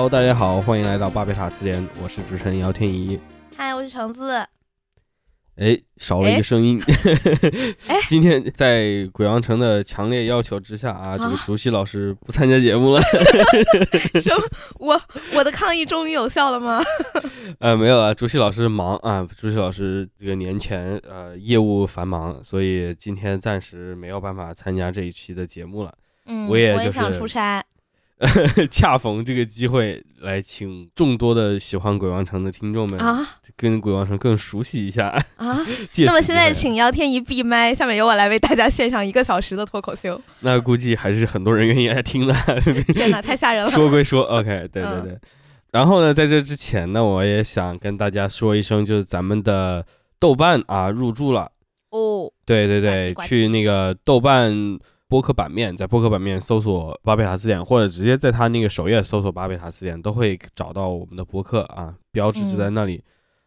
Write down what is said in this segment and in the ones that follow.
Hello，大家好，欢迎来到巴别塔词典，我是主持人姚天怡。嗨，我是橙子。哎，少了一个声音。哎，今天在鬼王城的强烈要求之下啊，这个竹溪老师不参加节目了。什么？我我的抗议终于有效了吗？呃，没有啊，竹溪老师忙啊，竹溪老师这个年前呃业务繁忙，所以今天暂时没有办法参加这一期的节目了。嗯，我也也想出差。恰逢这个机会，来请众多的喜欢鬼王城的听众们啊，跟鬼王城更熟悉一下啊。那么现在请姚天一闭麦，下面由我来为大家献上一个小时的脱口秀。那估计还是很多人愿意来听的。天哪，太吓人了！说归说，OK，对对对。然后呢，在这之前呢，我也想跟大家说一声，就是咱们的豆瓣啊入驻了哦。对对对，去那个豆瓣。播客版面，在播客版面搜索巴贝塔词典，或者直接在他那个首页搜索巴贝塔词典，都会找到我们的博客啊，标志就在那里。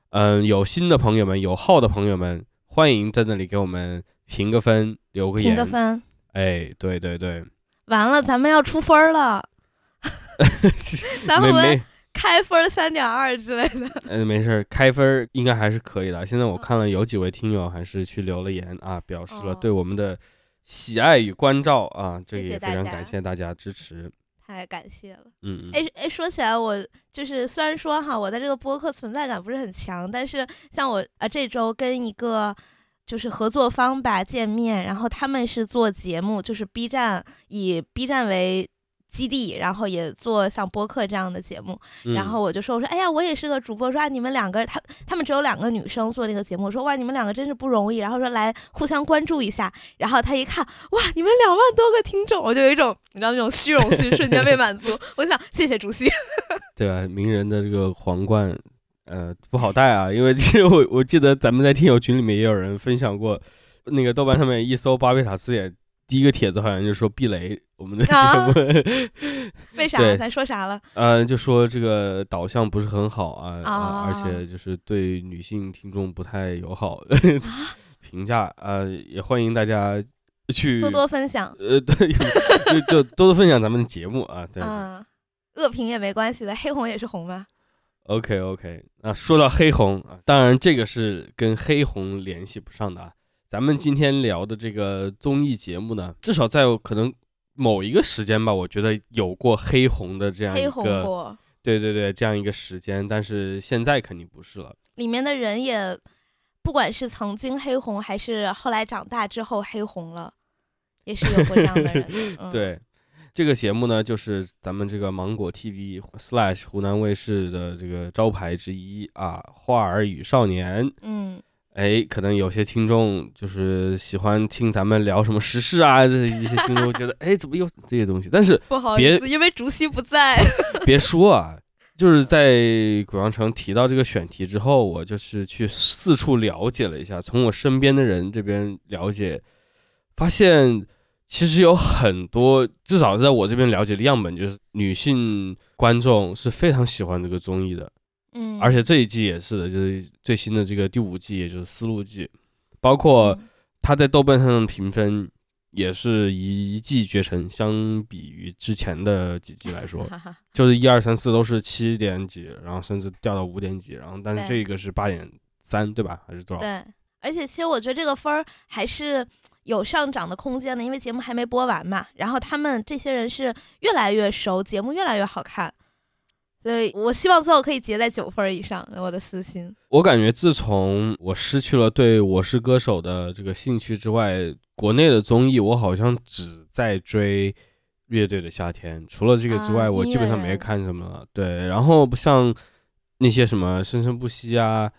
嗯，有新的朋友们，有号的朋友们，欢迎在那里给我们评个分，留个言。评个分。哎，对对对。完了，咱们要出分了。咱们开分三点二之类的。嗯，没事，开分应该还是可以的。现在我看了有几位听友还是去留了言啊，表示了对我们的。喜爱与关照啊，这个也非常感谢大家支持，太感谢了。嗯嗯。哎哎，说起来，我就是虽然说哈，我在这个播客存在感不是很强，但是像我呃这周跟一个就是合作方吧见面，然后他们是做节目，就是 B 站以 B 站为。基地，然后也做像播客这样的节目，然后我就说，我说，哎呀，我也是个主播，说啊，你们两个，他他们只有两个女生做那个节目，说哇，你们两个真是不容易，然后说来互相关注一下，然后他一看，哇，你们两万多个听众，我就有一种你知道那种虚荣心瞬间被满足，我想谢谢主席。对啊，名人的这个皇冠，呃，不好戴啊，因为其实我我记得咱们在听友群里面也有人分享过，那个豆瓣上面一搜巴贝塔词典。第一个帖子好像就说避雷我们的节目，为啥？咱说啥了？嗯，就说这个导向不是很好啊，而且就是对女性听众不太友好。评价啊，也欢迎大家去多多分享。呃，对，就多多分享咱们的节目啊。对，恶评也没关系的，黑红也是红嘛。OK OK，那说到黑红啊，当然这个是跟黑红联系不上的啊。咱们今天聊的这个综艺节目呢，至少在可能某一个时间吧，我觉得有过黑红的这样一个，对对对，这样一个时间。但是现在肯定不是了。里面的人也，不管是曾经黑红，还是后来长大之后黑红了，也是有过这样的人。对，这个节目呢，就是咱们这个芒果 TV slash 湖南卫视的这个招牌之一啊，《花儿与少年》。嗯。哎，可能有些听众就是喜欢听咱们聊什么时事啊，这一些听众觉得，哎，怎么又这些东西？但是不好意思，因为竹溪不在。别说啊，就是在鬼王城提到这个选题之后，我就是去四处了解了一下，从我身边的人这边了解，发现其实有很多，至少在我这边了解的样本，就是女性观众是非常喜欢这个综艺的。嗯，而且这一季也是的，就是最新的这个第五季，也就是丝路季，包括他在豆瓣上的评分也是一骑绝尘。相比于之前的几季来说，就是一二三四都是七点几，然后甚至掉到五点几，然后但是这个是八点三，对吧？还是多少？对，而且其实我觉得这个分儿还是有上涨的空间的，因为节目还没播完嘛。然后他们这些人是越来越熟，节目越来越好看。对，我希望最后可以结在九分以上。我的私心，我感觉自从我失去了对我是歌手的这个兴趣之外，国内的综艺我好像只在追乐队的夏天。除了这个之外，我基本上没看什么了。对，然后不像那些什么生生不息啊，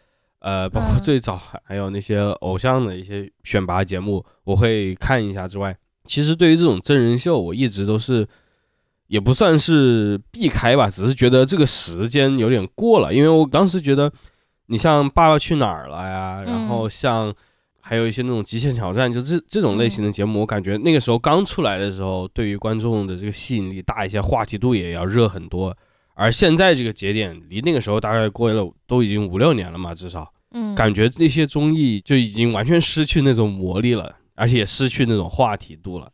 呃，包括最早还有那些偶像的一些选拔节目，我会看一下之外，其实对于这种真人秀，我一直都是。也不算是避开吧，只是觉得这个时间有点过了。因为我当时觉得，你像《爸爸去哪儿了》呀，然后像还有一些那种《极限挑战》，就这这种类型的节目，我感觉那个时候刚出来的时候，对于观众的这个吸引力大一些，话题度也要热很多。而现在这个节点离那个时候大概过了都已经五六年了嘛，至少，嗯，感觉那些综艺就已经完全失去那种魔力了，而且也失去那种话题度了。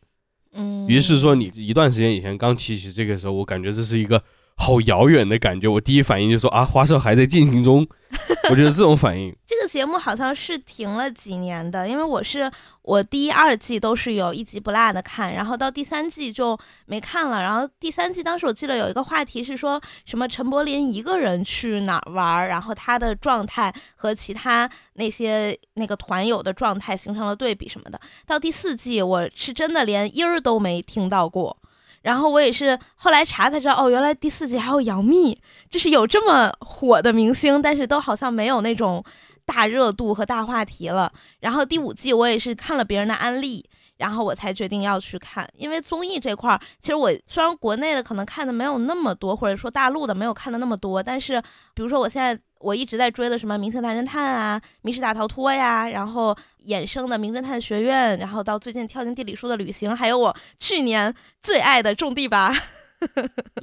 嗯，于是说你一段时间以前刚提起这个时候，我感觉这是一个好遥远的感觉。我第一反应就说啊，花少还在进行中。我觉得这种反应，这个节目好像是停了几年的，因为我是我第一、二季都是有一集不落的看，然后到第三季就没看了。然后第三季当时我记得有一个话题是说什么陈柏霖一个人去哪儿玩，然后他的状态和其他那些那个团友的状态形成了对比什么的。到第四季我是真的连音儿都没听到过。然后我也是后来查才知道，哦，原来第四季还有杨幂，就是有这么火的明星，但是都好像没有那种大热度和大话题了。然后第五季我也是看了别人的安利，然后我才决定要去看。因为综艺这块儿，其实我虽然国内的可能看的没有那么多，或者说大陆的没有看的那么多，但是比如说我现在。我一直在追的什么《明星大侦探》啊，《密室大逃脱》呀，然后衍生的《名侦探学院》，然后到最近跳进地理书的旅行，还有我去年最爱的《种地吧》。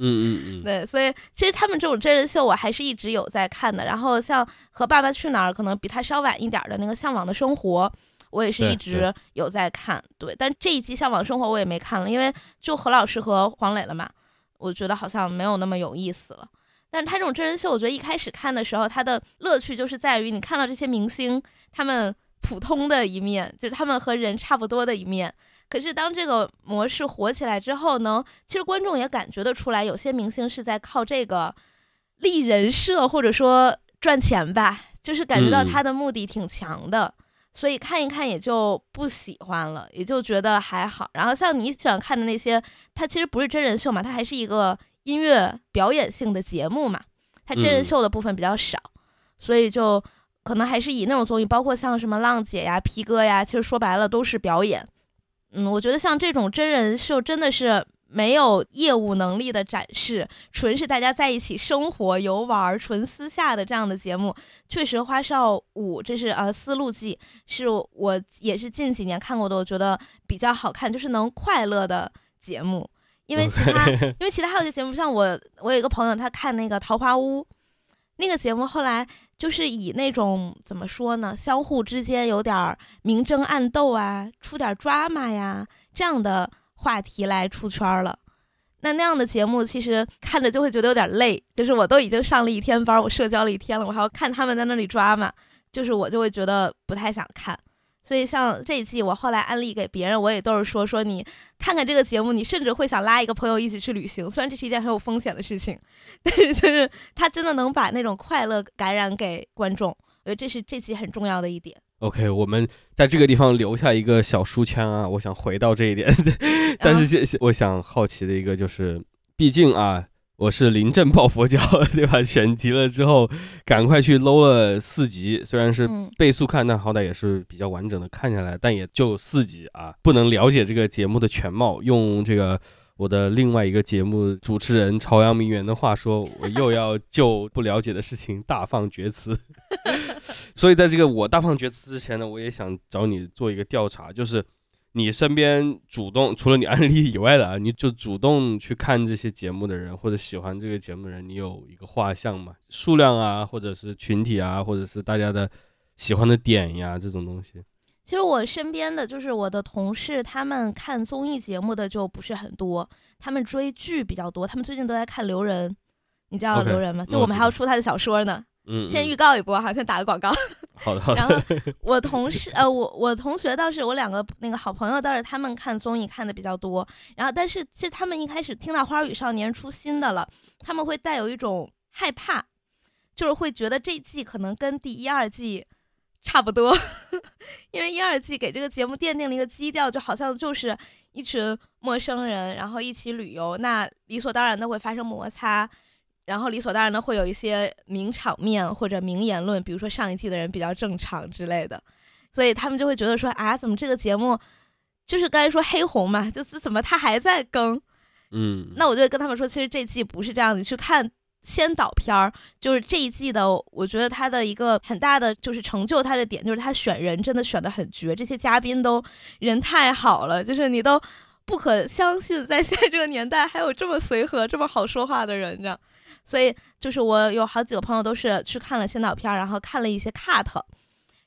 嗯嗯嗯。对，所以其实他们这种真人秀，我还是一直有在看的。然后像和《爸爸去哪儿》可能比他稍晚一点的那个《向往的生活》，我也是一直有在看。对，但这一季《向往生活》我也没看了，因为就何老师和黄磊了嘛，我觉得好像没有那么有意思了。但是他这种真人秀，我觉得一开始看的时候，他的乐趣就是在于你看到这些明星他们普通的一面，就是他们和人差不多的一面。可是当这个模式火起来之后呢，其实观众也感觉得出来，有些明星是在靠这个立人设或者说赚钱吧，就是感觉到他的目的挺强的，所以看一看也就不喜欢了，也就觉得还好。然后像你喜欢看的那些，它其实不是真人秀嘛，它还是一个。音乐表演性的节目嘛，它真人秀的部分比较少，所以就可能还是以那种综艺，包括像什么浪姐呀、皮哥呀，其实说白了都是表演。嗯，我觉得像这种真人秀真的是没有业务能力的展示，纯是大家在一起生活游玩、纯私下的这样的节目，确实《花少五》这是呃《丝路记》，是我也是近几年看过的，我觉得比较好看，就是能快乐的节目。因为其他，因为其他还有些节目，像我，我有一个朋友，他看那个《桃花坞》，那个节目后来就是以那种怎么说呢，相互之间有点明争暗斗啊，出点 drama 呀这样的话题来出圈了。那那样的节目其实看着就会觉得有点累，就是我都已经上了一天班，我社交了一天了，我还要看他们在那里抓嘛，就是我就会觉得不太想看。所以像这一季，我后来安利给别人，我也都是说说你看看这个节目，你甚至会想拉一个朋友一起去旅行。虽然这是一件很有风险的事情，但是就是他真的能把那种快乐感染给观众，我觉得这是这季很重要的一点。OK，我们在这个地方留下一个小书签啊，我想回到这一点，但是现我想好奇的一个就是，毕竟啊。我是临阵抱佛脚，对吧？选题了之后，赶快去搂了四集，虽然是倍速看，但好歹也是比较完整的看下来，但也就四集啊，不能了解这个节目的全貌。用这个我的另外一个节目主持人朝阳名媛的话说，我又要就不了解的事情大放厥词。所以在这个我大放厥词之前呢，我也想找你做一个调查，就是。你身边主动除了你案例以外的啊，你就主动去看这些节目的人，或者喜欢这个节目的人，你有一个画像吗？数量啊，或者是群体啊，或者是大家的喜欢的点呀，这种东西。其实我身边的就是我的同事，他们看综艺节目的就不是很多，他们追剧比较多。他们最近都在看刘人，你知道刘人吗？就我们还要出他的小说呢。嗯，先预告一波哈，先打个广告。好的，好的。然后我同事呃，我我同学倒是我两个那个好朋友倒是他们看综艺看的比较多。然后但是其实他们一开始听到《花儿与少年》出新的了，他们会带有一种害怕，就是会觉得这季可能跟第一、二季差不多，因为一、二季给这个节目奠定了一个基调，就好像就是一群陌生人然后一起旅游，那理所当然的会发生摩擦。然后理所当然的会有一些名场面或者名言论，比如说上一季的人比较正常之类的，所以他们就会觉得说啊，怎么这个节目就是刚才说黑红嘛，就是怎么他还在更？嗯，那我就跟他们说，其实这季不是这样子，去看先导片儿，就是这一季的，我觉得他的一个很大的就是成就他的点，就是他选人真的选的很绝，这些嘉宾都人太好了，就是你都不可相信，在现在这个年代还有这么随和、这么好说话的人，这样。所以就是我有好几个朋友都是去看了先导片，然后看了一些 cut，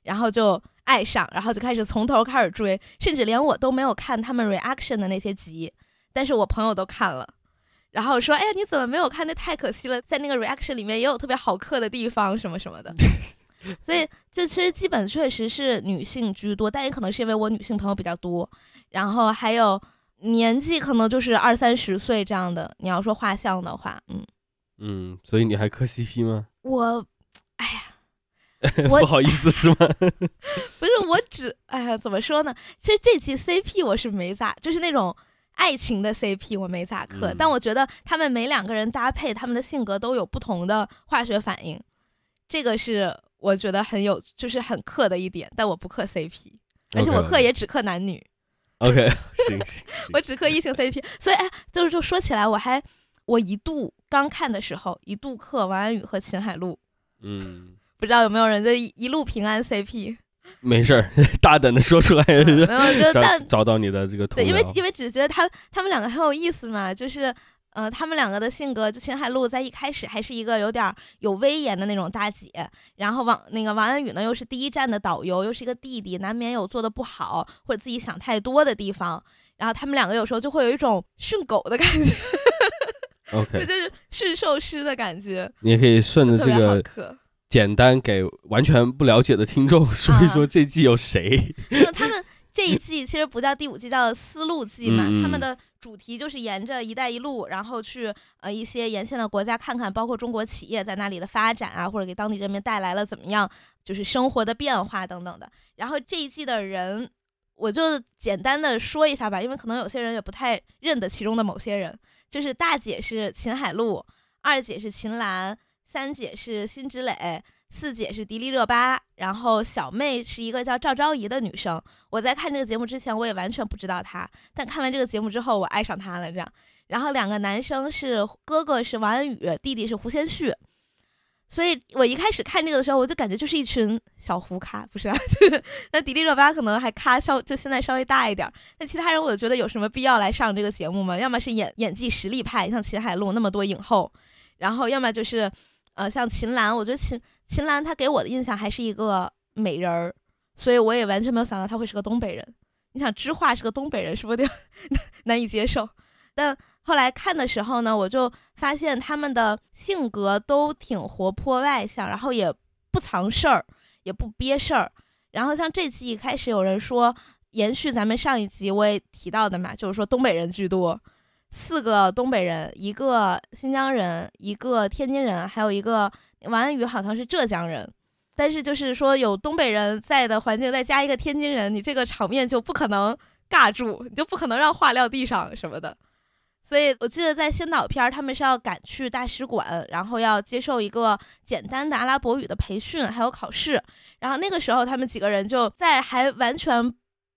然后就爱上，然后就开始从头开始追，甚至连我都没有看他们 reaction 的那些集，但是我朋友都看了，然后说：“哎呀，你怎么没有看？那太可惜了，在那个 reaction 里面也有特别好磕的地方，什么什么的。”所以，这其实基本确实是女性居多，但也可能是因为我女性朋友比较多，然后还有年纪可能就是二三十岁这样的。你要说画像的话，嗯嗯，所以你还磕 CP 吗？我，哎呀，不好意思是吗？不是，我只，哎呀，怎么说呢？其实这期 CP 我是没咋，就是那种爱情的 CP 我没咋磕，但我觉得他们每两个人搭配，他们的性格都有不同的化学反应，这个是。我觉得很有，就是很磕的一点，但我不磕 CP，而且我磕也只磕男女。OK，行行，我只磕异性 CP，所以哎，就是就说起来，我还我一度刚看的时候，一度克王安宇和秦海璐。嗯，不知道有没有人就一路平安 CP？没事儿，大胆的说出来，然后就但找到你的这个对，因为因为只觉得他他们两个很有意思嘛，就是。呃，他们两个的性格，就秦海璐在一开始还是一个有点有威严的那种大姐，然后王那个王安宇呢，又是第一站的导游，又是一个弟弟，难免有做的不好或者自己想太多的地方，然后他们两个有时候就会有一种训狗的感觉，OK，就是驯兽师的感觉。你也可以顺着这个简单给完全不了解的听众 说一说这季有谁？那他们。这一季其实不叫第五季，叫丝路季嘛。他们的主题就是沿着“一带一路”，然后去呃一些沿线的国家看看，包括中国企业在那里的发展啊，或者给当地人民带来了怎么样，就是生活的变化等等的。然后这一季的人，我就简单的说一下吧，因为可能有些人也不太认得其中的某些人。就是大姐是秦海璐，二姐是秦岚，三姐是辛芷蕾。四姐是迪丽热巴，然后小妹是一个叫赵昭仪的女生。我在看这个节目之前，我也完全不知道她，但看完这个节目之后，我爱上她了。这样，然后两个男生是哥哥是王安宇，弟弟是胡先煦。所以我一开始看这个的时候，我就感觉就是一群小胡咖，不是？啊？就是那迪丽热巴可能还咖稍就现在稍微大一点儿，那其他人我觉得有什么必要来上这个节目吗？要么是演演技实力派，像秦海璐那么多影后，然后要么就是呃像秦岚，我觉得秦。秦岚，她给我的印象还是一个美人儿，所以我也完全没有想到她会是个东北人。你想，知画是个东北人，是不是有点难以接受？但后来看的时候呢，我就发现他们的性格都挺活泼外向，然后也不藏事儿，也不憋事儿。然后像这期一开始有人说，延续咱们上一集我也提到的嘛，就是说东北人居多，四个东北人，一个新疆人，一个天津人，还有一个。王安宇好像是浙江人，但是就是说有东北人在的环境，再加一个天津人，你这个场面就不可能尬住，你就不可能让话撂地上什么的。所以我记得在先导片，他们是要赶去大使馆，然后要接受一个简单的阿拉伯语的培训，还有考试。然后那个时候，他们几个人就在还完全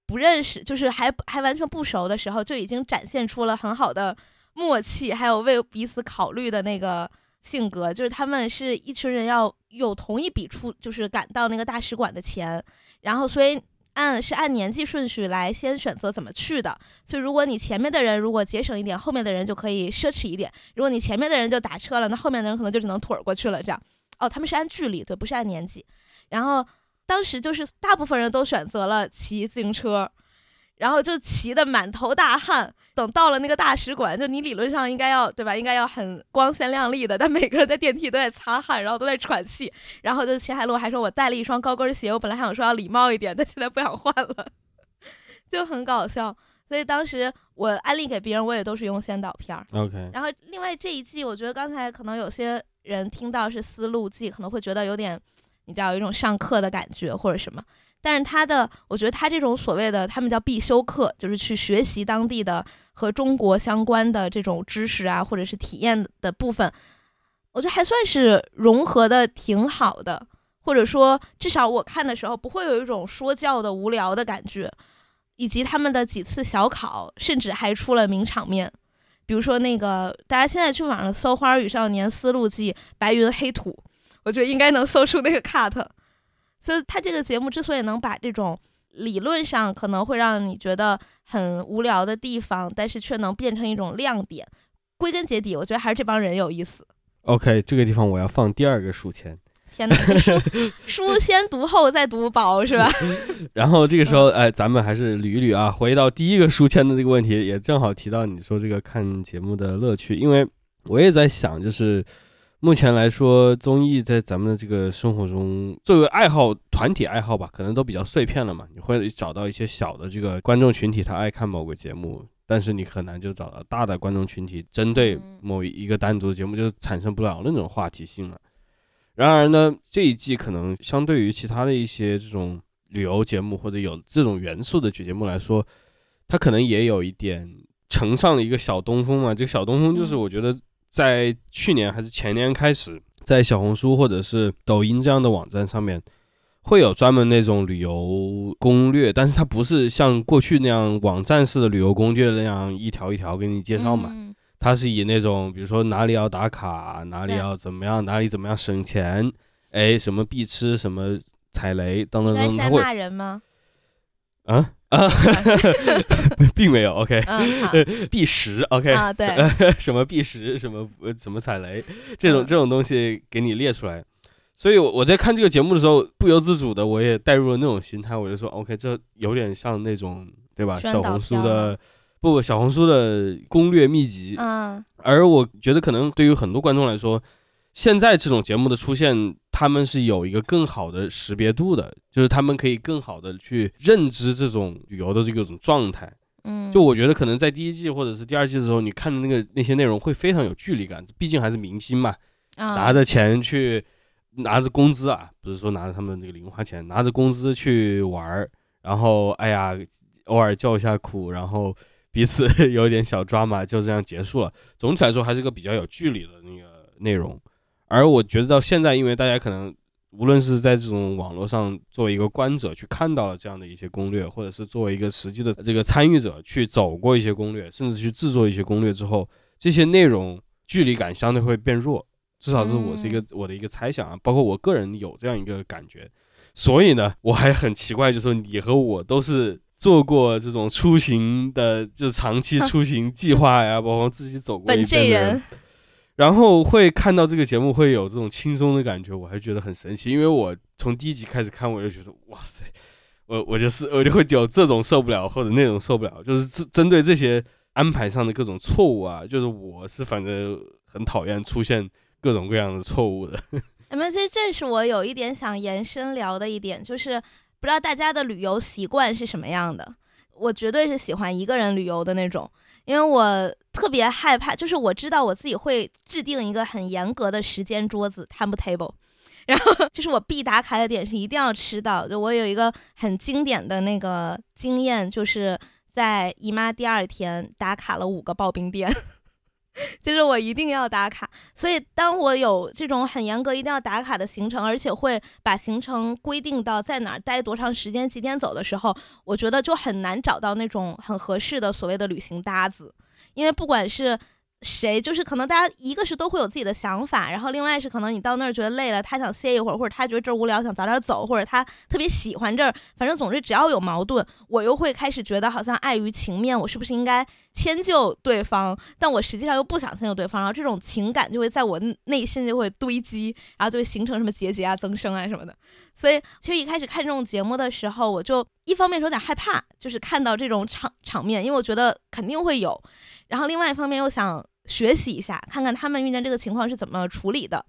不认识，就是还还完全不熟的时候，就已经展现出了很好的默契，还有为彼此考虑的那个。性格就是他们是一群人，要有同一笔出，就是赶到那个大使馆的钱，然后所以按是按年纪顺序来先选择怎么去的。所以如果你前面的人如果节省一点，后面的人就可以奢侈一点。如果你前面的人就打车了，那后面的人可能就只能腿儿过去了。这样哦，他们是按距离，对，不是按年纪。然后当时就是大部分人都选择了骑自行车。然后就骑得满头大汗，等到了那个大使馆，就你理论上应该要对吧？应该要很光鲜亮丽的，但每个人在电梯都在擦汗，然后都在喘气。然后就秦海璐还说：“我带了一双高跟鞋，我本来想说要礼貌一点，但现在不想换了，就很搞笑。”所以当时我安利给别人，我也都是用先导片儿。OK。然后另外这一季，我觉得刚才可能有些人听到是丝路季，可能会觉得有点，你知道有一种上课的感觉或者什么。但是他的，我觉得他这种所谓的他们叫必修课，就是去学习当地的和中国相关的这种知识啊，或者是体验的部分，我觉得还算是融合的挺好的，或者说至少我看的时候不会有一种说教的无聊的感觉，以及他们的几次小考，甚至还出了名场面，比如说那个大家现在去网上搜《花儿与少年》丝路记白云黑土，我觉得应该能搜出那个 cut。所以，他这个节目之所以能把这种理论上可能会让你觉得很无聊的地方，但是却能变成一种亮点，归根结底，我觉得还是这帮人有意思。OK，这个地方我要放第二个书签，天哪，书书先读厚再读薄是吧？然后这个时候，哎，咱们还是捋一捋啊，回到第一个书签的这个问题，也正好提到你说这个看节目的乐趣，因为我也在想，就是目前来说，综艺在咱们的这个生活中，作为爱好团体爱好吧，可能都比较碎片了嘛，你会找到一些小的这个观众群体，他爱看某个节目。但是你很难就找到大的观众群体针对某一个单独的节目就产生不了那种话题性了。然而呢，这一季可能相对于其他的一些这种旅游节目或者有这种元素的节目来说，它可能也有一点乘上了一个小东风嘛。这个小东风就是我觉得在去年还是前年开始，在小红书或者是抖音这样的网站上面。会有专门那种旅游攻略，但是它不是像过去那样网站式的旅游攻略那样一条一条给你介绍嘛？它是以那种比如说哪里要打卡，哪里要怎么样，哪里怎么样省钱，哎，什么必吃，什么踩雷等等等，他会骂人吗？啊啊，并没有。OK，必实。OK，啊对，什么必实，什么怎么踩雷，这种这种东西给你列出来。所以，我我在看这个节目的时候，不由自主的我也带入了那种心态，我就说，OK，这有点像那种，对吧？小红书的，不，小红书的攻略秘籍。嗯。而我觉得，可能对于很多观众来说，现在这种节目的出现，他们是有一个更好的识别度的，就是他们可以更好的去认知这种旅游的这个种状态。嗯。就我觉得，可能在第一季或者是第二季的时候，你看的那个那些内容会非常有距离感，毕竟还是明星嘛，拿着钱去。拿着工资啊，不是说拿着他们那个零花钱，拿着工资去玩儿，然后哎呀，偶尔叫一下苦，然后彼此 有点小抓嘛，就这样结束了。总体来说，还是个比较有距离的那个内容。而我觉得到现在，因为大家可能无论是在这种网络上作为一个观者去看到了这样的一些攻略，或者是作为一个实际的这个参与者去走过一些攻略，甚至去制作一些攻略之后，这些内容距离感相对会变弱。至少是我是一个我的一个猜想啊，包括我个人有这样一个感觉，所以呢，我还很奇怪，就是说你和我都是做过这种出行的，就长期出行计划呀，包括自己走过一遍的人，然后会看到这个节目会有这种轻松的感觉，我还觉得很神奇，因为我从第一集开始看，我就觉得哇塞，我我就是我就会有这种受不了或者那种受不了，就是针针对这些安排上的各种错误啊，就是我是反正很讨厌出现。各种各样的错误的，那么其实这是我有一点想延伸聊的一点，就是不知道大家的旅游习惯是什么样的。我绝对是喜欢一个人旅游的那种，因为我特别害怕，就是我知道我自己会制定一个很严格的时间桌子 （time table），然后 就是我必打卡的点是一定要吃到。就我有一个很经典的那个经验，就是在姨妈第二天打卡了五个刨冰店。就是我一定要打卡，所以当我有这种很严格一定要打卡的行程，而且会把行程规定到在哪儿待多长时间、几点走的时候，我觉得就很难找到那种很合适的所谓的旅行搭子，因为不管是。谁就是可能大家一个是都会有自己的想法，然后另外是可能你到那儿觉得累了，他想歇一会儿，或者他觉得这儿无聊想早点走，或者他特别喜欢这儿，反正总之只要有矛盾，我又会开始觉得好像碍于情面，我是不是应该迁就对方？但我实际上又不想迁就对方，然后这种情感就会在我内心就会堆积，然后就会形成什么结节啊、增生啊什么的。所以其实一开始看这种节目的时候，我就一方面是有点害怕，就是看到这种场场面，因为我觉得肯定会有，然后另外一方面又想。学习一下，看看他们遇见这个情况是怎么处理的。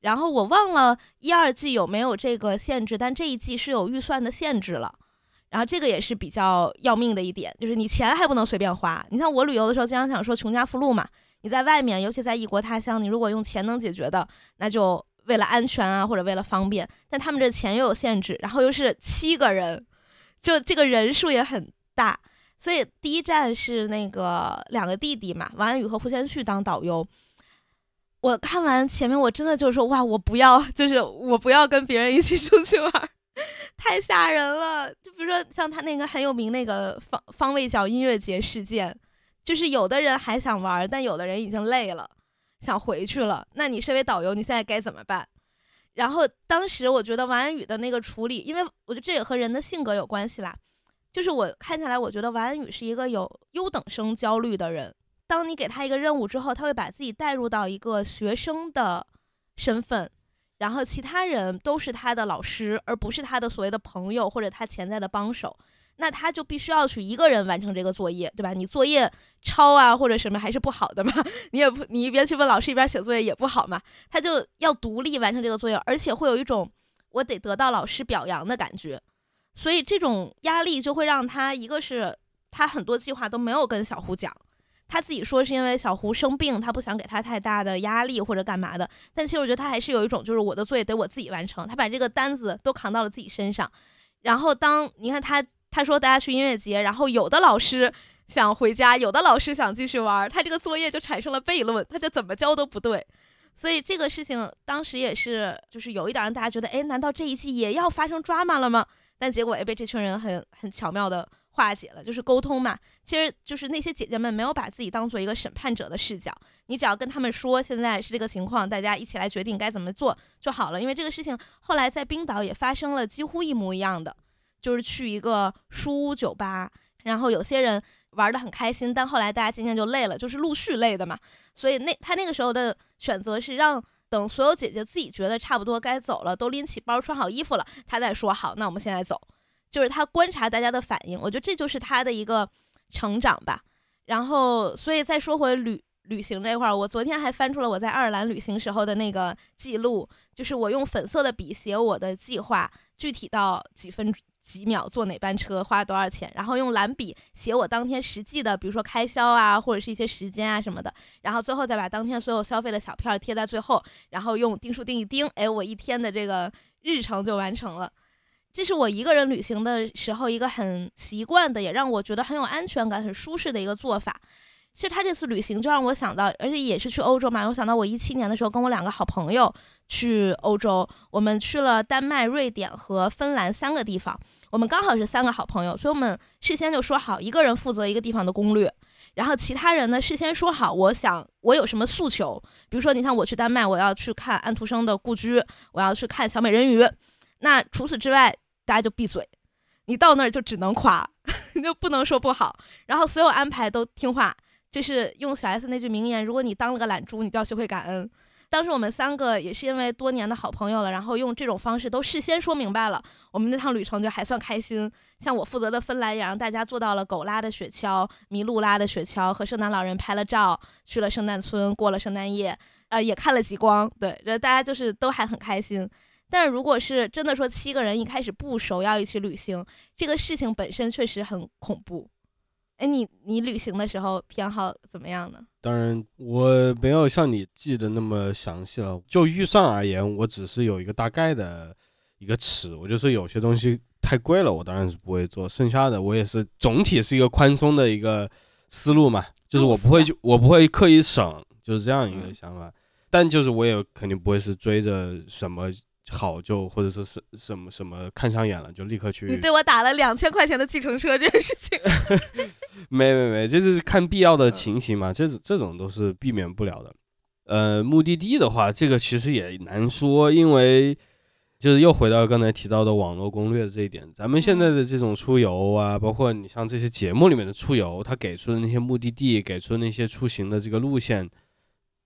然后我忘了一二季有没有这个限制，但这一季是有预算的限制了。然后这个也是比较要命的一点，就是你钱还不能随便花。你像我旅游的时候，经常想说穷家富路嘛，你在外面，尤其在异国他乡，你如果用钱能解决的，那就为了安全啊，或者为了方便。但他们这钱又有限制，然后又是七个人，就这个人数也很大。所以第一站是那个两个弟弟嘛，王安宇和胡先煦当导游。我看完前面，我真的就是说，哇，我不要，就是我不要跟别人一起出去玩，太吓人了。就比如说像他那个很有名那个方方位角音乐节事件，就是有的人还想玩，但有的人已经累了，想回去了。那你身为导游，你现在该怎么办？然后当时我觉得王安宇的那个处理，因为我觉得这也和人的性格有关系啦。就是我看下来，我觉得王安宇是一个有优等生焦虑的人。当你给他一个任务之后，他会把自己带入到一个学生的身份，然后其他人都是他的老师，而不是他的所谓的朋友或者他潜在的帮手。那他就必须要去一个人完成这个作业，对吧？你作业抄啊或者什么还是不好的嘛，你也不你一边去问老师一边写作业也不好嘛。他就要独立完成这个作业，而且会有一种我得得到老师表扬的感觉，所以这种压力就会让他一个是他很多计划都没有跟小胡讲，他自己说是因为小胡生病，他不想给他太大的压力或者干嘛的。但其实我觉得他还是有一种就是我的作业得我自己完成，他把这个单子都扛到了自己身上。然后当你看他。他说：“大家去音乐节，然后有的老师想回家，有的老师想继续玩，他这个作业就产生了悖论，他就怎么教都不对。所以这个事情当时也是，就是有一点让大家觉得，哎，难道这一季也要发生 drama 了吗？但结果也被这群人很很巧妙的化解了，就是沟通嘛。其实就是那些姐姐们没有把自己当做一个审判者的视角，你只要跟他们说现在是这个情况，大家一起来决定该怎么做就好了。因为这个事情后来在冰岛也发生了几乎一模一样的。”就是去一个书屋酒吧，然后有些人玩的很开心，但后来大家渐渐就累了，就是陆续累的嘛。所以那他那个时候的选择是让等所有姐姐自己觉得差不多该走了，都拎起包穿好衣服了，他再说好，那我们现在走。就是他观察大家的反应，我觉得这就是他的一个成长吧。然后，所以再说回旅旅行这块儿，我昨天还翻出了我在爱尔兰旅行时候的那个记录，就是我用粉色的笔写我的计划，具体到几分。几秒坐哪班车花多少钱，然后用蓝笔写我当天实际的，比如说开销啊，或者是一些时间啊什么的，然后最后再把当天所有消费的小票贴在最后，然后用钉书钉一钉，哎，我一天的这个日程就完成了。这是我一个人旅行的时候一个很习惯的，也让我觉得很有安全感、很舒适的一个做法。其实他这次旅行就让我想到，而且也是去欧洲嘛，我想到我一七年的时候跟我两个好朋友去欧洲，我们去了丹麦、瑞典和芬兰三个地方。我们刚好是三个好朋友，所以我们事先就说好，一个人负责一个地方的攻略，然后其他人呢事先说好，我想我有什么诉求，比如说你像我去丹麦，我要去看安徒生的故居，我要去看小美人鱼，那除此之外大家就闭嘴，你到那儿就只能夸，就不能说不好，然后所有安排都听话，就是用小 S 那句名言，如果你当了个懒猪，你就要学会感恩。当时我们三个也是因为多年的好朋友了，然后用这种方式都事先说明白了，我们那趟旅程就还算开心。像我负责的芬兰也让大家坐到了狗拉的雪橇、麋鹿拉的雪橇，和圣诞老人拍了照，去了圣诞村过了圣诞夜，呃，也看了极光。对，这大家就是都还很开心。但是如果是真的说七个人一开始不熟要一起旅行，这个事情本身确实很恐怖。哎，你你旅行的时候偏好怎么样呢？当然，我没有像你记得那么详细了。就预算而言，我只是有一个大概的一个尺。我就是有些东西太贵了，我当然是不会做。剩下的我也是总体是一个宽松的一个思路嘛，就是我不会就我不会刻意省，就是这样一个想法。但就是我也肯定不会是追着什么。好就或者说是什么什么看上眼了就立刻去。你对我打了两千块钱的计程车这件事情，没没没，就是看必要的情形嘛，这这种都是避免不了的。呃，目的地的话，这个其实也难说，因为就是又回到刚才提到的网络攻略这一点，咱们现在的这种出游啊，包括你像这些节目里面的出游，他给出的那些目的地，给出的那些出行的这个路线，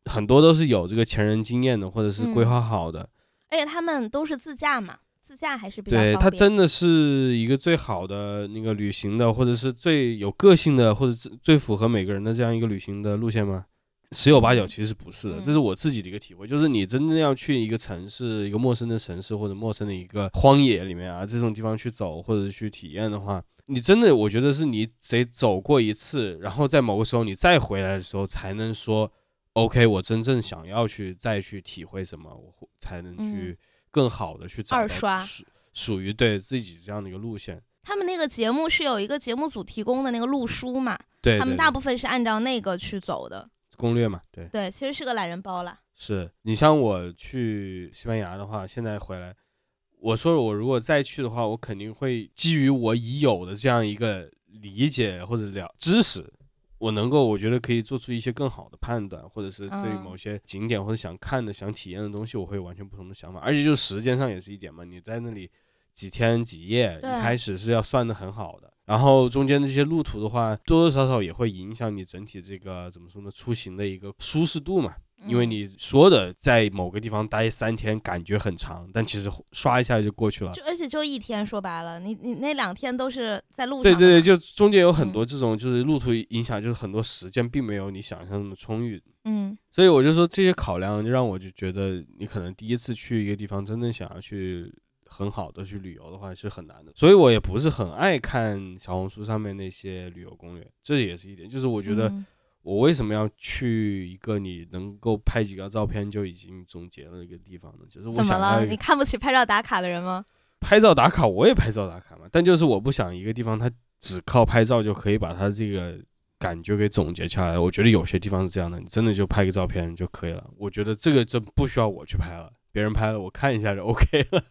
很多都是有这个前人经验的，或者是规划好的。而且他们都是自驾嘛，自驾还是比较对，它真的是一个最好的那个旅行的，或者是最有个性的，或者是最符合每个人的这样一个旅行的路线吗？十有八九其实不是的，这是我自己的一个体会。就是你真正要去一个城市，一个陌生的城市或者陌生的一个荒野里面啊，这种地方去走或者去体验的话，你真的我觉得是你得走过一次，然后在某个时候你再回来的时候才能说。OK，我真正想要去再去体会什么，我才能去更好的去找到属属于对自己这样的一个路线。他们那个节目是有一个节目组提供的那个路书嘛？对，他们大部分是按照那个去走的攻略嘛？对对，其实是个懒人包了。是你像我去西班牙的话，现在回来，我说我如果再去的话，我肯定会基于我已有的这样一个理解或者了知识。我能够，我觉得可以做出一些更好的判断，或者是对某些景点或者想看的、想体验的东西，我会有完全不同的想法。而且就时间上也是一点嘛，你在那里几天几夜，一开始是要算的很好的，然后中间这些路途的话，多多少少也会影响你整体这个怎么说呢，出行的一个舒适度嘛。因为你说的在某个地方待三天，感觉很长，但其实刷一下就过去了。就而且就一天，说白了，你你那两天都是在路上。对对对，就中间有很多这种就是路途影响，就是很多时间并没有你想象那么充裕。嗯，所以我就说这些考量，就让我就觉得你可能第一次去一个地方，真正想要去很好的去旅游的话是很难的。所以我也不是很爱看小红书上面那些旅游攻略，这也是一点。就是我觉得。我为什么要去一个你能够拍几个照片就已经总结了一个地方呢？就是我怎么了？你看不起拍照打卡的人吗？拍照打卡我也拍照打卡嘛，但就是我不想一个地方它只靠拍照就可以把它这个感觉给总结下来。我觉得有些地方是这样的，你真的就拍个照片就可以了。我觉得这个真不需要我去拍了，别人拍了我看一下就 OK 了。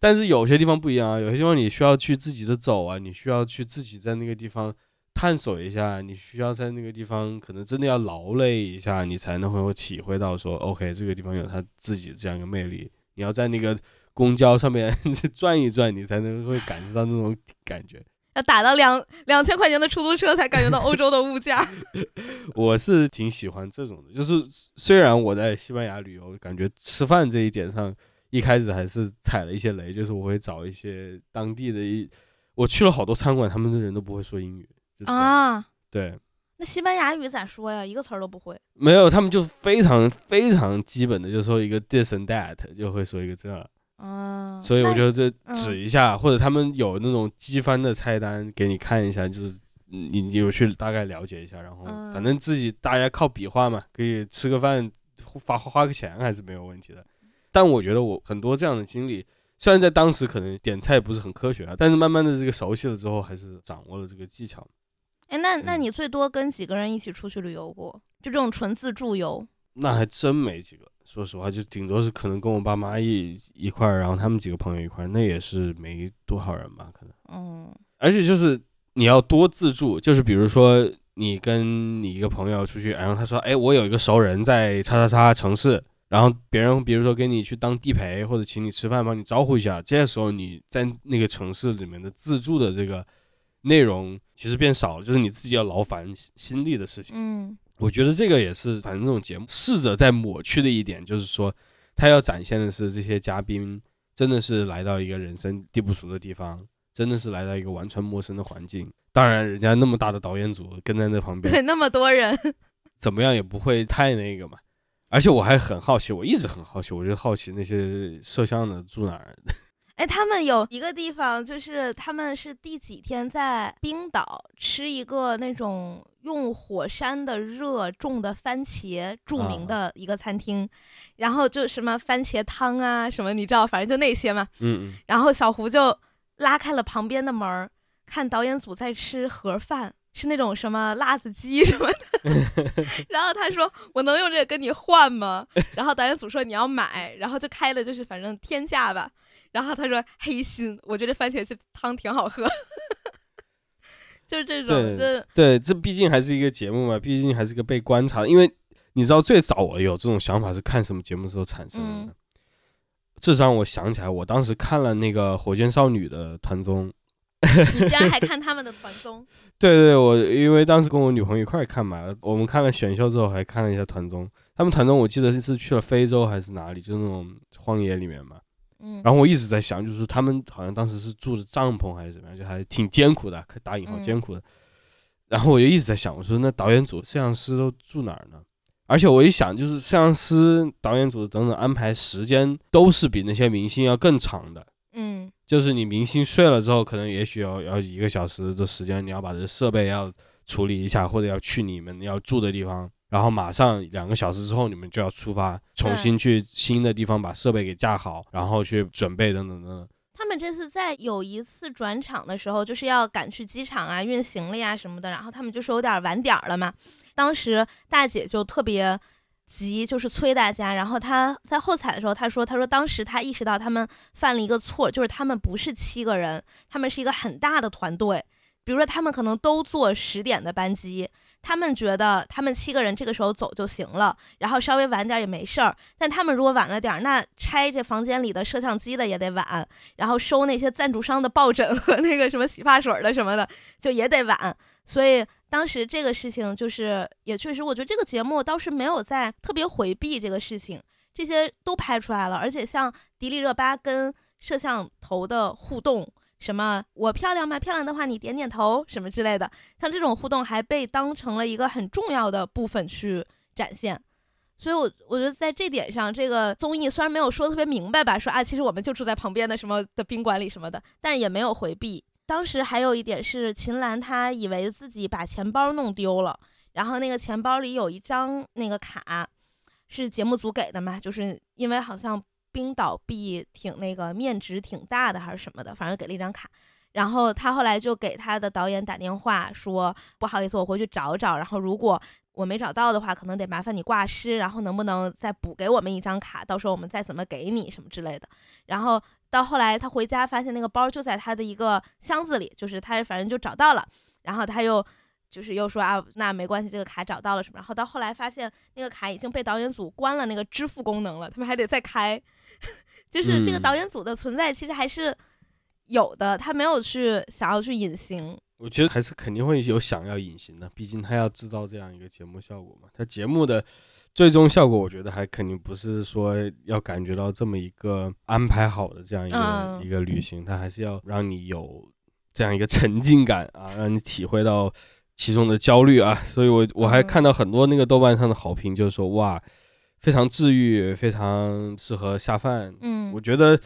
但是有些地方不一样啊，有些地方你需要去自己的走啊，你需要去自己在那个地方。探索一下，你需要在那个地方可能真的要劳累一下，你才能会体会到说，OK，这个地方有它自己这样一个魅力。你要在那个公交上面 转一转，你才能会感受到这种感觉。要打到两两千块钱的出租车才感觉到欧洲的物价。我是挺喜欢这种的，就是虽然我在西班牙旅游，感觉吃饭这一点上一开始还是踩了一些雷，就是我会找一些当地的，一我去了好多餐馆，他们的人都不会说英语。啊，对，那西班牙语咋说呀？一个词儿都不会。没有，他们就非常非常基本的，就说一个 this and that，就会说一个这。啊，所以我觉得这指一下，或者他们有那种机翻的菜单给你看一下，就是你有去大概了解一下，然后反正自己大家靠比划嘛，可以吃个饭，花花个钱还是没有问题的。但我觉得我很多这样的经历。虽然在当时可能点菜不是很科学啊，但是慢慢的这个熟悉了之后，还是掌握了这个技巧。哎，那那你最多跟几个人一起出去旅游过？就这种纯自助游？那还真没几个，说实话，就顶多是可能跟我爸妈一一块儿，然后他们几个朋友一块儿，那也是没多少人吧，可能。嗯。而且就是你要多自助，就是比如说你跟你一个朋友出去，然后他说，哎，我有一个熟人在叉叉叉城市。然后别人比如说给你去当地陪，或者请你吃饭，帮你招呼一下，这时候你在那个城市里面的自助的这个内容其实变少了，就是你自己要劳烦心力的事情。嗯，我觉得这个也是，反正这种节目试着在抹去的一点，就是说他要展现的是这些嘉宾真的是来到一个人生地不熟的地方，真的是来到一个完全陌生的环境。当然，人家那么大的导演组跟在那旁边，对，那么多人，怎么样也不会太那个嘛。而且我还很好奇，我一直很好奇，我就好奇那些摄像的住哪儿。哎，他们有一个地方，就是他们是第几天在冰岛吃一个那种用火山的热种的番茄著名的一个餐厅，然后就什么番茄汤啊什么，你知道，反正就那些嘛。嗯嗯。然后小胡就拉开了旁边的门儿，看导演组在吃盒饭。是那种什么辣子鸡什么的，然后他说我能用这个跟你换吗？然后导演组说你要买，然后就开了就是反正天价吧。然后他说黑心，我觉得番茄汤挺好喝，就是这种。对对，这毕竟还是一个节目嘛，毕竟还是个被观察。因为你知道最早我有这种想法是看什么节目时候产生的？至少我想起来，我当时看了那个火箭少女的团综。你竟然还看他们的团综？对对，我因为当时跟我女朋友一块看嘛，我们看了选秀之后还看了一下团综。他们团综我记得是去了非洲还是哪里，就那种荒野里面嘛。嗯。然后我一直在想，就是他们好像当时是住的帐篷还是怎么样，就还挺艰苦的，打引号艰苦的。然后我就一直在想，我说那导演组、摄像师都住哪儿呢？而且我一想，就是摄像师、导演组等等安排时间都是比那些明星要更长的。嗯。就是你明星睡了之后，可能也许要要一个小时的时间，你要把这设备要处理一下，或者要去你们要住的地方，然后马上两个小时之后你们就要出发，重新去新的地方把设备给架好，然后去准备等等等等。他们这次在有一次转场的时候，就是要赶去机场啊、运行李啊什么的，然后他们就说有点晚点了嘛。当时大姐就特别。急就是催大家，然后她在后采的时候，她说：“她说当时她意识到他们犯了一个错，就是他们不是七个人，他们是一个很大的团队。比如说他们可能都坐十点的班机，他们觉得他们七个人这个时候走就行了，然后稍微晚点也没事儿。但他们如果晚了点，那拆这房间里的摄像机的也得晚，然后收那些赞助商的抱枕和那个什么洗发水的什么的就也得晚。所以当时这个事情就是也确实，我觉得这个节目倒是没有在特别回避这个事情，这些都拍出来了。而且像迪丽热巴跟摄像头的互动，什么我漂亮吗？漂亮的话你点点头什么之类的，像这种互动还被当成了一个很重要的部分去展现。所以，我我觉得在这点上，这个综艺虽然没有说特别明白吧，说啊，其实我们就住在旁边的什么的宾馆里什么的，但是也没有回避。当时还有一点是，秦岚她以为自己把钱包弄丢了，然后那个钱包里有一张那个卡，是节目组给的嘛，就是因为好像冰岛币挺那个面值挺大的还是什么的，反正给了一张卡。然后他后来就给他的导演打电话说，不好意思，我回去找找，然后如果。我没找到的话，可能得麻烦你挂失，然后能不能再补给我们一张卡？到时候我们再怎么给你什么之类的。然后到后来他回家发现那个包就在他的一个箱子里，就是他反正就找到了。然后他又就是又说啊，那没关系，这个卡找到了什么？然后到后来发现那个卡已经被导演组关了那个支付功能了，他们还得再开。就是这个导演组的存在其实还是有的，他没有去想要去隐形。我觉得还是肯定会有想要隐形的，毕竟他要制造这样一个节目效果嘛。他节目的最终效果，我觉得还肯定不是说要感觉到这么一个安排好的这样一个一个旅行，他还是要让你有这样一个沉浸感啊，让你体会到其中的焦虑啊。所以我我还看到很多那个豆瓣上的好评，就是说哇，非常治愈，非常适合下饭。嗯，我觉得。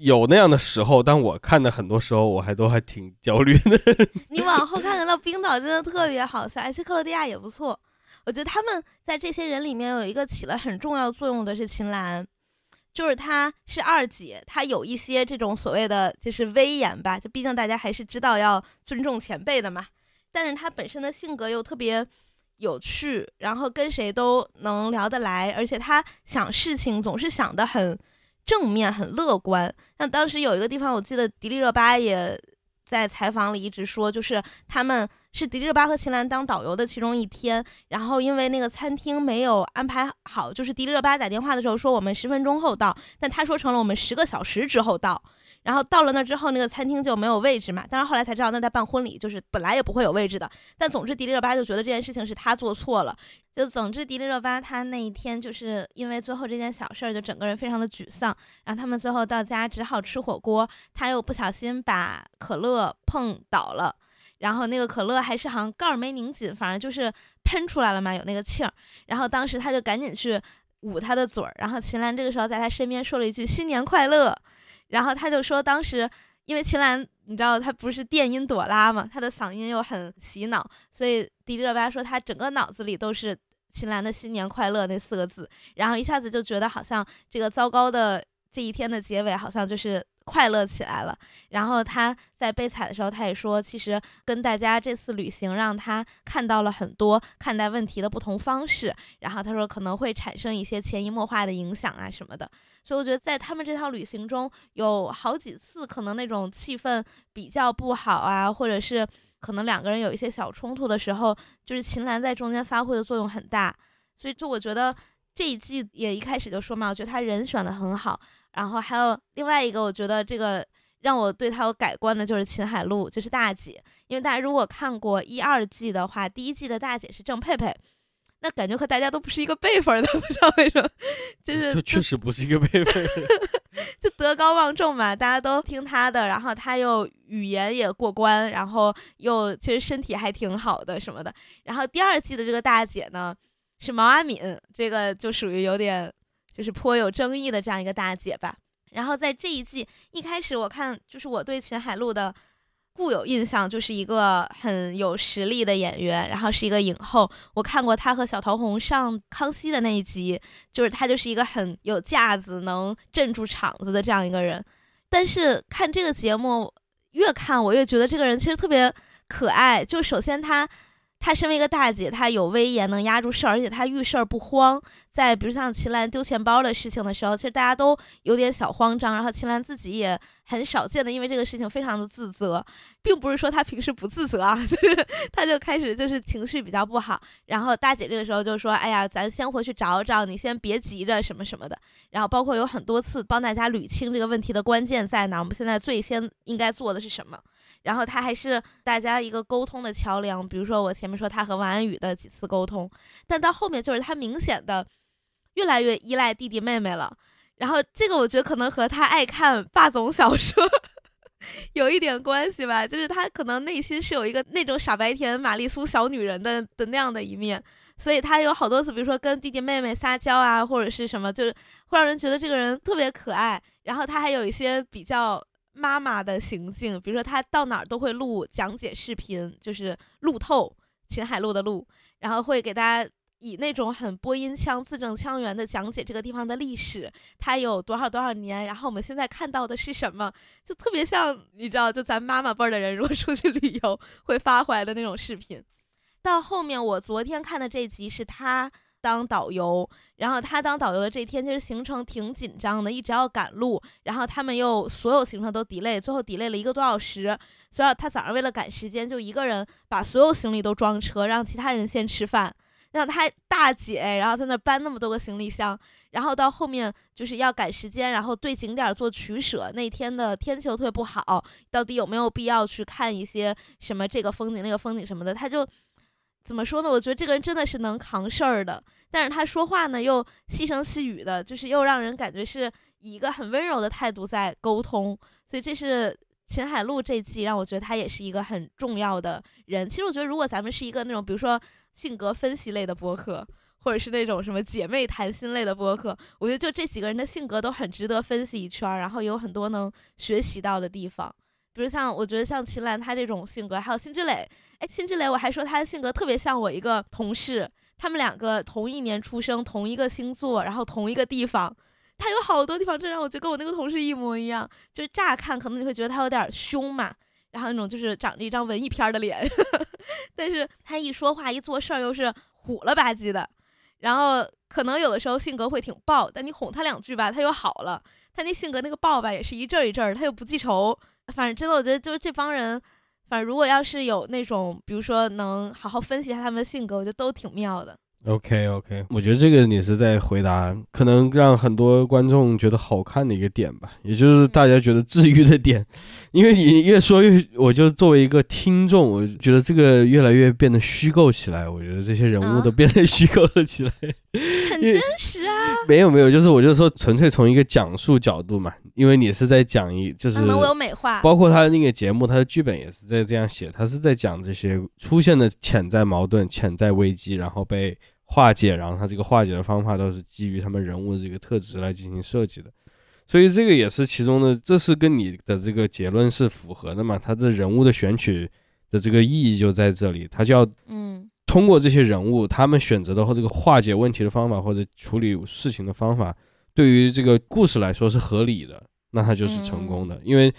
有那样的时候，但我看的很多时候，我还都还挺焦虑的。你往后看看到冰岛真的特别好笑，而且克罗地亚也不错。我觉得他们在这些人里面有一个起了很重要作用的是秦岚，就是她是二姐，她有一些这种所谓的就是威严吧，就毕竟大家还是知道要尊重前辈的嘛。但是她本身的性格又特别有趣，然后跟谁都能聊得来，而且他想事情总是想得很。正面很乐观。那当时有一个地方，我记得迪丽热巴也在采访里一直说，就是他们是迪丽热巴和秦岚当导游的其中一天，然后因为那个餐厅没有安排好，就是迪丽热巴打电话的时候说我们十分钟后到，但他说成了我们十个小时之后到。然后到了那之后，那个餐厅就没有位置嘛。当然后来才知道那在办婚礼，就是本来也不会有位置的。但总之，迪丽热巴就觉得这件事情是他做错了。就总之，迪丽热巴她那一天就是因为最后这件小事儿，就整个人非常的沮丧。然后他们最后到家只好吃火锅，他又不小心把可乐碰倒了，然后那个可乐还是好像盖儿没拧紧，反正就是喷出来了嘛，有那个气儿。然后当时他就赶紧去捂他的嘴儿，然后秦岚这个时候在他身边说了一句“新年快乐”。然后他就说，当时因为秦岚，你知道他不是电音朵拉嘛，他的嗓音又很洗脑，所以迪丽热巴说她整个脑子里都是秦岚的“新年快乐”那四个字，然后一下子就觉得好像这个糟糕的这一天的结尾好像就是快乐起来了。然后他在被采的时候，他也说，其实跟大家这次旅行让他看到了很多看待问题的不同方式，然后他说可能会产生一些潜移默化的影响啊什么的。所以我觉得，在他们这趟旅行中有好几次，可能那种气氛比较不好啊，或者是可能两个人有一些小冲突的时候，就是秦岚在中间发挥的作用很大。所以，就我觉得这一季也一开始就说嘛，我觉得他人选的很好。然后还有另外一个，我觉得这个让我对他有改观的就是秦海璐，就是大姐。因为大家如果看过一二季的话，第一季的大姐是郑佩佩。那感觉和大家都不是一个辈分的，不知道为什么，就是确实不是一个辈分，就德高望重嘛，大家都听他的，然后他又语言也过关，然后又其实身体还挺好的什么的。然后第二季的这个大姐呢是毛阿敏，这个就属于有点就是颇有争议的这样一个大姐吧。然后在这一季一开始，我看就是我对秦海璐的。固有印象就是一个很有实力的演员，然后是一个影后。我看过她和小桃红上康熙的那一集，就是她就是一个很有架子、能镇住场子的这样一个人。但是看这个节目，越看我越觉得这个人其实特别可爱。就首先她。她身为一个大姐，她有威严，能压住事儿，而且她遇事儿不慌。在比如像秦岚丢钱包的事情的时候，其实大家都有点小慌张，然后秦岚自己也很少见的，因为这个事情非常的自责，并不是说她平时不自责啊，就是她就开始就是情绪比较不好。然后大姐这个时候就说：“哎呀，咱先回去找找，你先别急着什么什么的。”然后包括有很多次帮大家捋清这个问题的关键在哪，我们现在最先应该做的是什么。然后他还是大家一个沟通的桥梁。比如说我前面说他和王安宇的几次沟通，但到后面就是他明显的越来越依赖弟弟妹妹了。然后这个我觉得可能和他爱看霸总小说 有一点关系吧，就是他可能内心是有一个那种傻白甜玛丽苏小女人的的那样的一面。所以他有好多次，比如说跟弟弟妹妹撒娇啊，或者是什么，就是会让人觉得这个人特别可爱。然后他还有一些比较妈妈的行径，比如说他到哪儿都会录讲解视频，就是路透秦海璐的路，然后会给大家以那种很播音腔、字正腔圆的讲解这个地方的历史，它有多少多少年，然后我们现在看到的是什么，就特别像你知道，就咱妈妈辈儿的人如果出去旅游会发回来的那种视频。到后面，我昨天看的这集是他当导游，然后他当导游的这天其实行程挺紧张的，一直要赶路，然后他们又所有行程都 delay，最后 delay 了一个多小时，所以他早上为了赶时间，就一个人把所有行李都装车，让其他人先吃饭，让他大姐，然后在那搬那么多个行李箱，然后到后面就是要赶时间，然后对景点做取舍，那天的天气特别不好，到底有没有必要去看一些什么这个风景那个风景什么的，他就。怎么说呢？我觉得这个人真的是能扛事儿的，但是他说话呢又细声细语的，就是又让人感觉是以一个很温柔的态度在沟通。所以这是秦海璐这季让我觉得他也是一个很重要的人。其实我觉得如果咱们是一个那种比如说性格分析类的播客，或者是那种什么姐妹谈心类的播客，我觉得就这几个人的性格都很值得分析一圈，然后有很多能学习到的地方。比如像我觉得像秦岚她这种性格，还有辛芷蕾，哎，辛芷蕾我还说她的性格特别像我一个同事，他们两个同一年出生，同一个星座，然后同一个地方，她有好多地方真让我觉得跟我那个同事一模一样，就是乍看可能你会觉得她有点凶嘛，然后那种就是长着一张文艺片的脸，但是她一说话一做事儿又是虎了吧唧的，然后可能有的时候性格会挺暴，但你哄她两句吧，她又好了，她那性格那个暴吧也是一阵一阵儿，她又不记仇。反正真的，我觉得就是这帮人，反正如果要是有那种，比如说能好好分析一下他们的性格，我觉得都挺妙的。OK OK，我觉得这个你是在回答可能让很多观众觉得好看的一个点吧，也就是大家觉得治愈的点。因为你越说越，我就作为一个听众，我觉得这个越来越变得虚构起来。我觉得这些人物都变得虚构了起来，很真实啊。没有没有，就是我就说纯粹从一个讲述角度嘛，因为你是在讲一，就是可能我有美化，包括他的那个节目，他的剧本也是在这样写，他是在讲这些出现的潜在矛盾、潜在危机，然后被化解，然后他这个化解的方法都是基于他们人物的这个特质来进行设计的，所以这个也是其中的，这是跟你的这个结论是符合的嘛？他的人物的选取的这个意义就在这里，他就要嗯。通过这些人物，他们选择的或这个化解问题的方法，或者处理事情的方法，对于这个故事来说是合理的，那他就是成功的。因为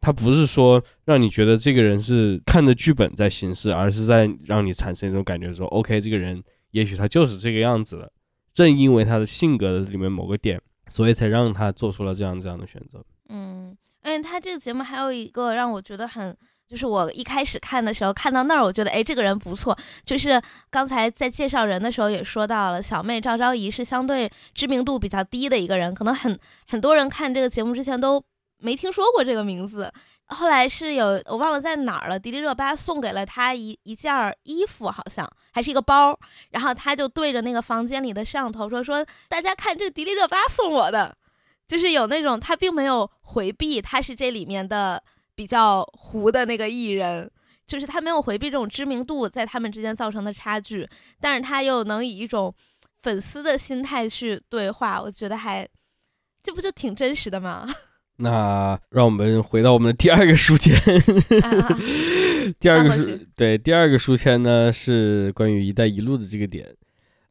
他不是说让你觉得这个人是看着剧本在行事，而是在让你产生一种感觉，说 OK，这个人也许他就是这个样子的。正因为他的性格的里面某个点，所以才让他做出了这样这样的选择。嗯，而且他这个节目还有一个让我觉得很。就是我一开始看的时候，看到那儿，我觉得哎，这个人不错。就是刚才在介绍人的时候也说到了，小妹赵昭仪是相对知名度比较低的一个人，可能很很多人看这个节目之前都没听说过这个名字。后来是有我忘了在哪儿了，迪丽热巴送给了他一一件衣服，好像还是一个包，然后他就对着那个房间里的摄像头说说，大家看这是迪丽热巴送我的，就是有那种他并没有回避，他是这里面的。比较糊的那个艺人，就是他没有回避这种知名度在他们之间造成的差距，但是他又能以一种粉丝的心态去对话，我觉得还这不就挺真实的吗？那让我们回到我们的第二个书签，第二个书对第二个书签呢是关于“一带一路”的这个点，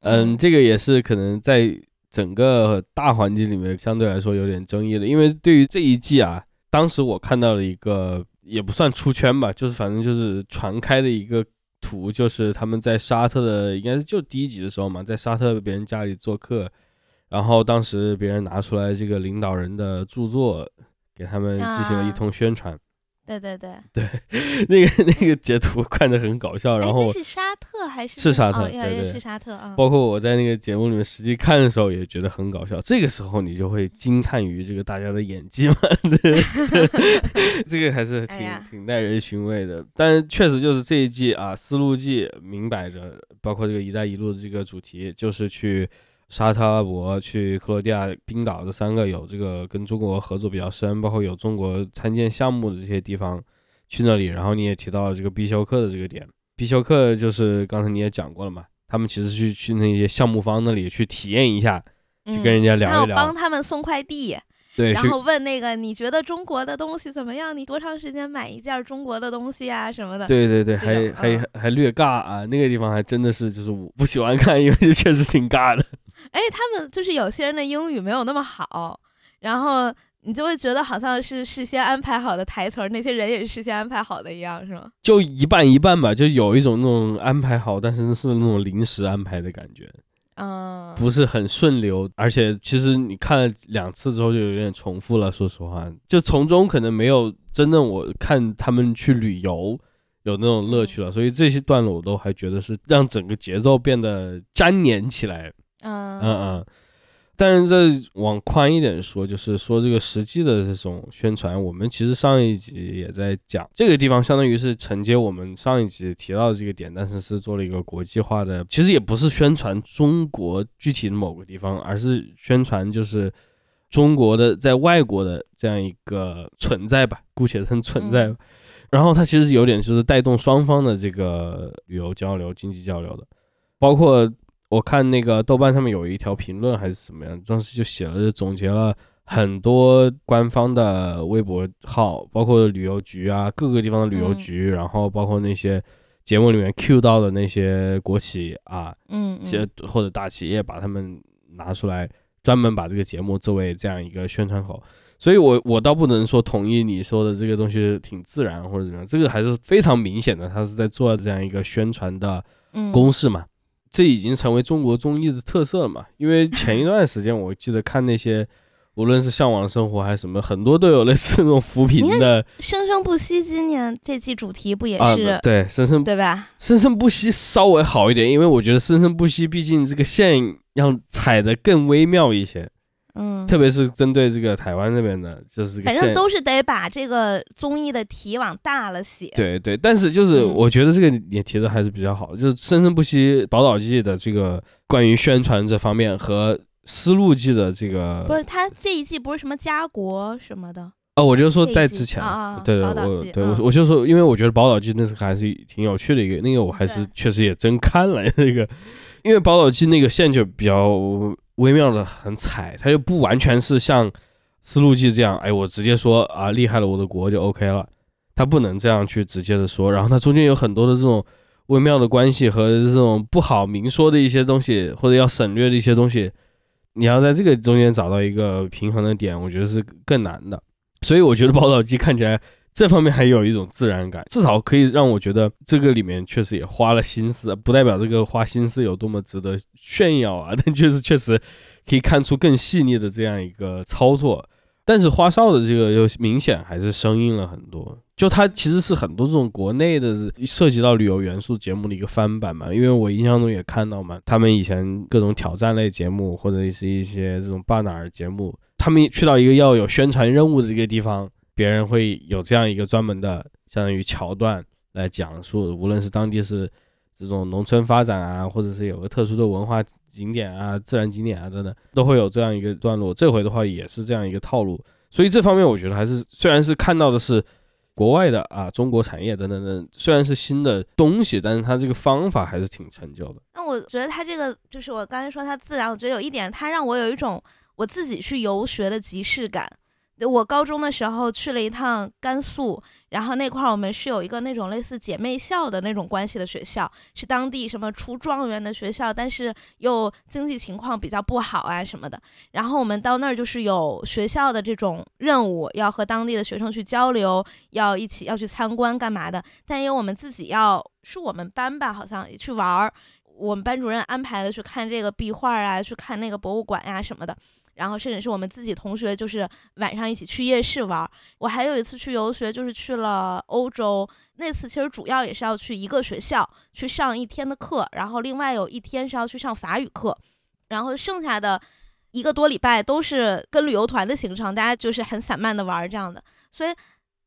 嗯，这个也是可能在整个大环境里面相对来说有点争议的，因为对于这一季啊。当时我看到了一个也不算出圈吧，就是反正就是传开的一个图，就是他们在沙特的，应该是就第一集的时候嘛，在沙特别人家里做客，然后当时别人拿出来这个领导人的著作给他们进行了一通宣传，对对对，对，那个那个截图看着很搞笑，然哎后是沙特还是是沙特哦对对是沙特啊。包括我在那个节目里面实际看的时候，也觉得很搞笑。这个时候你就会惊叹于这个大家的演技嘛，对 这个还是挺、哎挺耐人寻味的。但是确实就是这一季啊，丝路季明摆着，包括这个“一带一路”的这个主题，就是去沙特阿拉伯、去克罗地亚、冰岛这三个有这个跟中国合作比较深，包括有中国参建项目的这些地方去那里。然后你也提到了这个必修课的这个点，必修课就是刚才你也讲过了嘛，他们其实去去那些项目方那里去体验一下，去嗯跟人家聊一聊，帮他们送快递，对，然后问那个你觉得中国的东西怎么样？你多长时间买一件中国的东西啊什么的？对对对，还还嗯还略尬啊，那个地方还真的是就是我不喜欢看，因为就确实挺尬的。哎，他们就是有些人的英语没有那么好，然后你就会觉得好像是事先安排好的台词儿，那些人也是事先安排好的一样，是吗？就一半一半吧，就有一种那种安排好，但是是那种临时安排的感觉，嗯，不是很顺流。而且其实你看了两次之后就有点重复了，说实话，就从中可能没有真正我看他们去旅游有那种乐趣了。所以这些段落我都还觉得是让整个节奏变得粘连起来。嗯嗯嗯。但是这往宽一点说，就是说这个实际的这种宣传，我们其实上一集也在讲，这个地方相当于是承接我们上一集提到的这个点，但是是做了一个国际化的，其实也不是宣传中国具体的某个地方，而是宣传就是中国的在外国的这样一个存在吧，姑且称存在吧。然后它其实有点就是带动双方的这个旅游交流、经济交流的，包括。我看那个豆瓣上面有一条评论还是怎么样，当时就写了总结了很多官方的微博号，包括旅游局啊，各个地方的旅游局，然后包括那些节目里面 Q 到的那些国企啊，嗯一些或者大企业，把他们拿出来，专门把这个节目作为这样一个宣传口。所以我我倒不能说同意你说的这个东西挺自然或者怎么样，这个还是非常明显的，他是在做这样一个宣传的公式嘛。这已经成为中国综艺的特色了嘛？因为前一段时间我记得看那些，无论是《向往的生活》还是什么，很多都有类似那种扶贫的。生生不息今年这季主题不也啊是？对，生生对吧？生生不息稍微好一点，因为我觉得生生不息毕竟这个线要踩得更微妙一些。嗯，特别是针对这个台湾那边的，就是反正都是得把这个综艺的题往大了写。对对，但是就是嗯。我觉得这个也提的还是比较好，就是《生生不息》宝岛记的这个关于宣传这方面和丝路记的这个不是他这一季不是什么家国什么的，哦，我就说在之前，对对，我对我嗯。我就说，因为我觉得宝岛记那是还是挺有趣的一个，那个我还是确实也真看了 那个，因为宝岛记那个线就比较微妙的很踩，它就不完全是像丝路记这样，哎，我直接说啊厉害了我的国就 OK 了，它不能这样去直接的说，然后它中间有很多的这种微妙的关系和这种不好明说的一些东西，或者要省略的一些东西，你要在这个中间找到一个平衡的点，我觉得是更难的。所以我觉得宝岛机看起来这方面还有一种自然感，至少可以让我觉得这个里面确实也花了心思，不代表这个花心思有多么值得炫耀啊，但确实确实可以看出更细腻的这样一个操作。但是花少的这个又明显还是生硬了很多，就它其实是很多这种国内的涉及到旅游元素节目的一个翻版嘛，因为我印象中也看到嘛，他们以前各种挑战类节目或者是一些这种巴哪尔节目，他们去到一个要有宣传任务的一个地方，别人会有这样一个专门的相当于桥段来讲述，无论是当地是这种农村发展啊，或者是有个特殊的文化景点啊、自然景点啊等等，都会有这样一个段落。这回的话也是这样一个套路，所以这方面我觉得还是虽然是看到的是国外的啊中国产业等等等，虽然是新的东西，但是它这个方法还是挺陈旧的。那我觉得他这个就是我刚才说他自然，我觉得有一点，他让我有一种我自己去游学的即视感。我高中的时候去了一趟甘肃，然后那块儿我们是有一个那种类似姐妹校的那种关系的学校，是当地什么出状元的学校，但是又经济情况比较不好啊什么的。然后我们到那儿就是有学校的这种任务，要和当地的学生去交流，要一起要去参观干嘛的，但也有我们自己要是我们班吧，好像去玩儿。我们班主任安排的去看这个壁画啊，去看那个博物馆呀什么的。然后甚至是我们自己同学，就是晚上一起去夜市玩。我还有一次去游学，就是去了欧洲。那次其实主要也是要去一个学校去上一天的课，然后另外有一天是要去上法语课，然后剩下的一个多礼拜都是跟旅游团的行程，大家就是很散漫的玩这样的。所以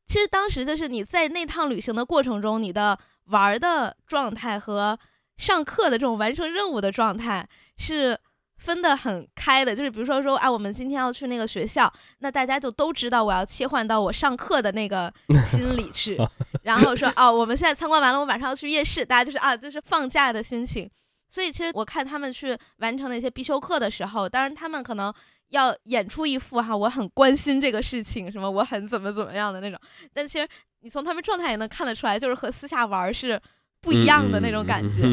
其实当时就是你在那趟旅行的过程中，你的玩的状态和上课的这种完成任务的状态是。分得很开的，就是比如说说，啊，我们今天要去那个学校，那大家就都知道我要切换到我上课的那个 心里去，然后说，哦，我们现在参观完了，我晚上要去夜市，大家就是啊，就是放假的心情。所以其实我看他们去完成那些必修课的时候，当然他们可能要演出一副哈，我很关心这个事情，什么我很怎么怎么样的那种，但其实你从他们状态也能看得出来，就是和私下玩是不一样的那种感觉，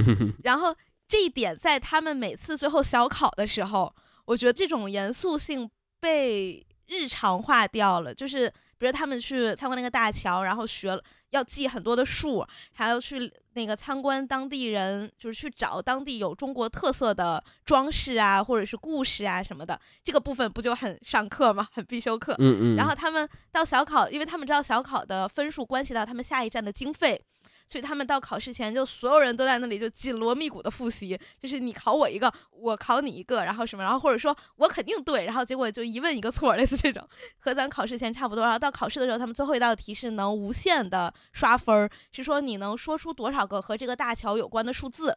然后。这一点在他们每次最后小考的时候，我觉得这种严肃性被日常化掉了。就是比如他们去参观那个大桥，然后学了要记很多的数，还要去那个参观当地人，就是去找当地有中国特色的装饰啊，或者是故事啊什么的。这个部分不就很上课吗？很必修课。嗯嗯。然后他们到小考，因为他们知道小考的分数关系到他们下一站的经费。所以他们到考试前，就所有人都在那里就紧锣密鼓的复习，就是你考我一个，我考你一个，然后什么，然后或者说我肯定对，然后结果就一问一个错，类似这种，和咱考试前差不多。然后到考试的时候，他们最后一道题是能无限的刷分儿，是说你能说出多少个和这个大桥有关的数字，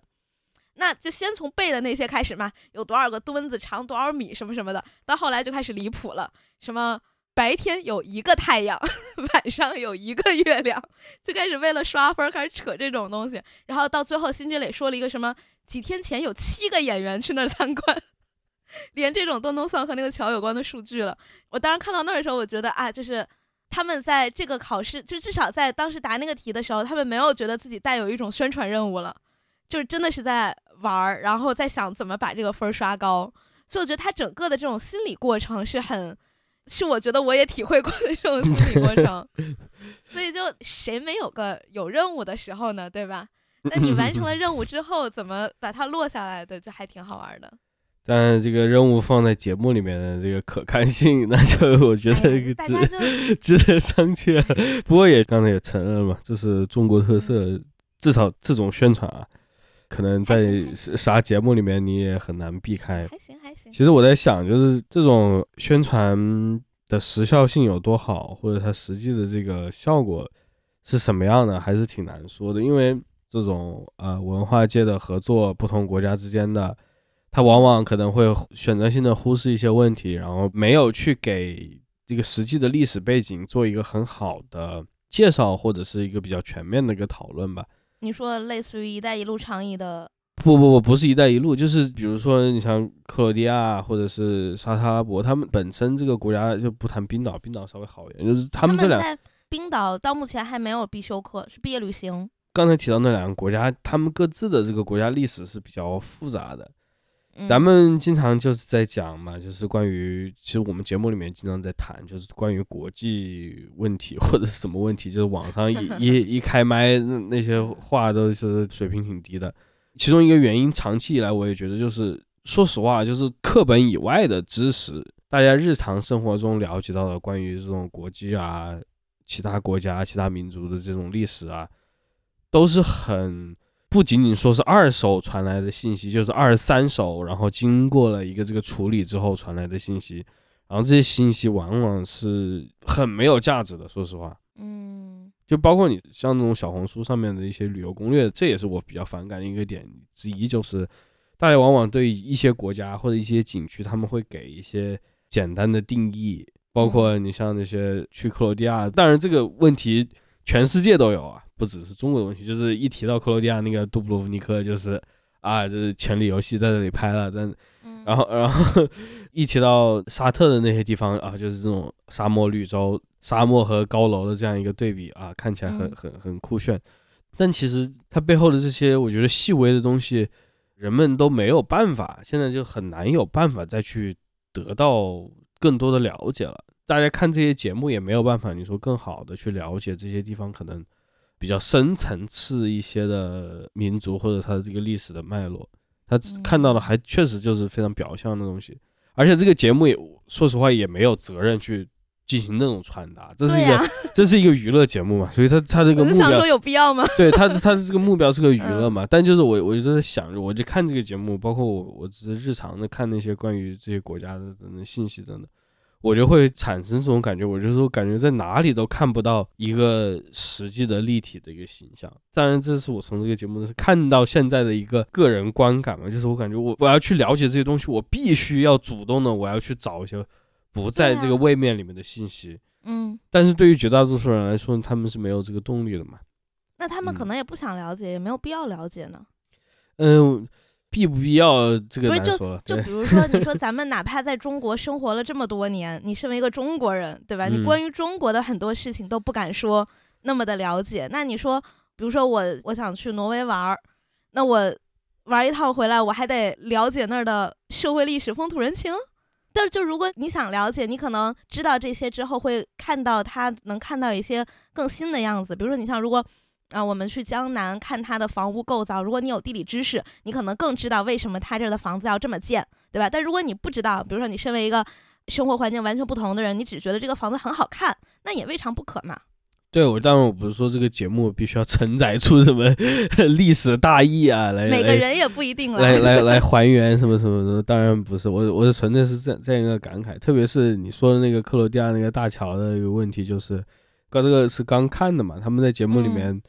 那就先从背的那些开始嘛，有多少个墩子长多少米什么什么的，到后来就开始离谱了，什么。白天有一个太阳，晚上有一个月亮，就开始为了刷分开始扯这种东西，然后到最后辛芷蕾说了一个什么？几天前有七个演员去那儿参观，连这种都能算和那个桥有关的数据了。我当时看到那儿的时候，我觉得啊，就是他们在这个考试，就至少在当时答那个题的时候，他们没有觉得自己带有一种宣传任务了，就是真的是在玩儿，然后在想怎么把这个分儿刷高。所以我觉得他整个的这种心理过程是很。是我觉得我也体会过的这种心理过程，所以就谁没有个有任务的时候呢？对吧？那你完成了任务之后，怎么把它落下来的，就还挺好玩的。但这个任务放在节目里面的这个可看性，那就我觉得值 值得商榷。不过也刚才也承认了嘛，这是中国特色，至少这种宣传啊。可能在啥节目里面你也很难避开。还行还行。其实我在想，就是这种宣传的时效性有多好，或者它实际的这个效果是什么样的，还是挺难说的。因为这种呃文化界的合作，不同国家之间的，它往往可能会选择性的忽视一些问题，然后没有去给这个实际的历史背景做一个很好的介绍，或者是一个比较全面的一个讨论吧。你说类似于“一带一路”倡议的？不不不，不是“一带一路”，就是比如说你像克罗地亚或者是沙特阿拉伯，他们本身这个国家就不谈冰岛，冰岛稍微好一点，就是他们这两。冰岛到目前还没有必修课，是毕业旅行。刚才提到那两个国家，他们各自的这个国家历史是比较复杂的。咱们经常就是在讲嘛，就是关于，其实我们节目里面经常在谈，就是关于国际问题或者是什么问题，就是网上一 一一开麦，那些话都是水平挺低的。其中一个原因，长期以来我也觉得，就是说实话，就是课本以外的知识，大家日常生活中了解到的关于这种国际啊、其他国家、其他民族的这种历史啊，都是很。不仅仅说是二手传来的信息，就是二三手，然后经过了一个这个处理之后传来的信息，然后这些信息往往是很没有价值的。说实话，嗯，就包括你像那种小红书上面的一些旅游攻略，这也是我比较反感的一个点之一，就是大家往往对一些国家或者一些景区，他们会给一些简单的定义，包括你像那些去克罗地亚，当然这个问题全世界都有啊。不只是中国的问题，就是一提到克罗地亚那个杜布罗夫尼克，就是啊，这是《权力游戏》在这里拍了，但然后然后 一提到沙特的那些地方啊，就是这种沙漠绿洲、沙漠和高楼的这样一个对比啊，看起来很很很酷炫。但其实它背后的这些，我觉得细微的东西，人们都没有办法，现在就很难有办法再去得到更多的了解了。大家看这些节目也没有办法，你说更好的去了解这些地方可能。比较深层次一些的民族或者它的这个历史的脉络，他看到的还确实就是非常表象的东西，而且这个节目也说实话也没有责任去进行那种传达，这是一个 这是一个娱乐节目嘛，所以他他这个目标有必要吗？对他他的这个目标是个娱乐嘛，但就是我我就在想着，我就看这个节目，包括我我只是日常的看那些关于这些国家的等等信息等等。我就会产生这种感觉，我就说感觉在哪里都看不到一个实际的立体的一个形象。当然，这是我从这个节目是看到现在的一个个人观感嘛，就是我感觉我我要去了解这些东西，我必须要主动的，我要去找一些不在这个位面里面的信息。嗯，但是对于绝大多数人来说，他们是没有这个动力的嘛。那他们可能也不想了解，也没有必要了解呢。嗯。必不必要？这个不是就就比如说，你说 咱们哪怕在中国生活了这么多年，你身为一个中国人，对吧？你关于中国的很多事情都不敢说那么的了解。那你说，比如说我我想去挪威玩儿，那我玩一趟回来，我还得了解那儿的社会历史、风土人情。但是就如果你想了解，你可能知道这些之后，会看到他能看到一些更新的样子。比如说，你像如果。啊，我们去江南看他的房屋构造。如果你有地理知识，你可能更知道为什么他这儿的房子要这么建，对吧？但如果你不知道，比如说你身为一个生活环境完全不同的人，你只觉得这个房子很好看，那也未尝不可嘛。对，我当然我不是说这个节目必须要承载出什么 历史大义啊，来每个人也不一定来来 来还原什么什么的，当然不是。我我是纯粹是这这样一个感慨，特别是你说的那个克罗地亚那个大桥的一个问题，就是刚这个是刚看的嘛，他们在节目里面。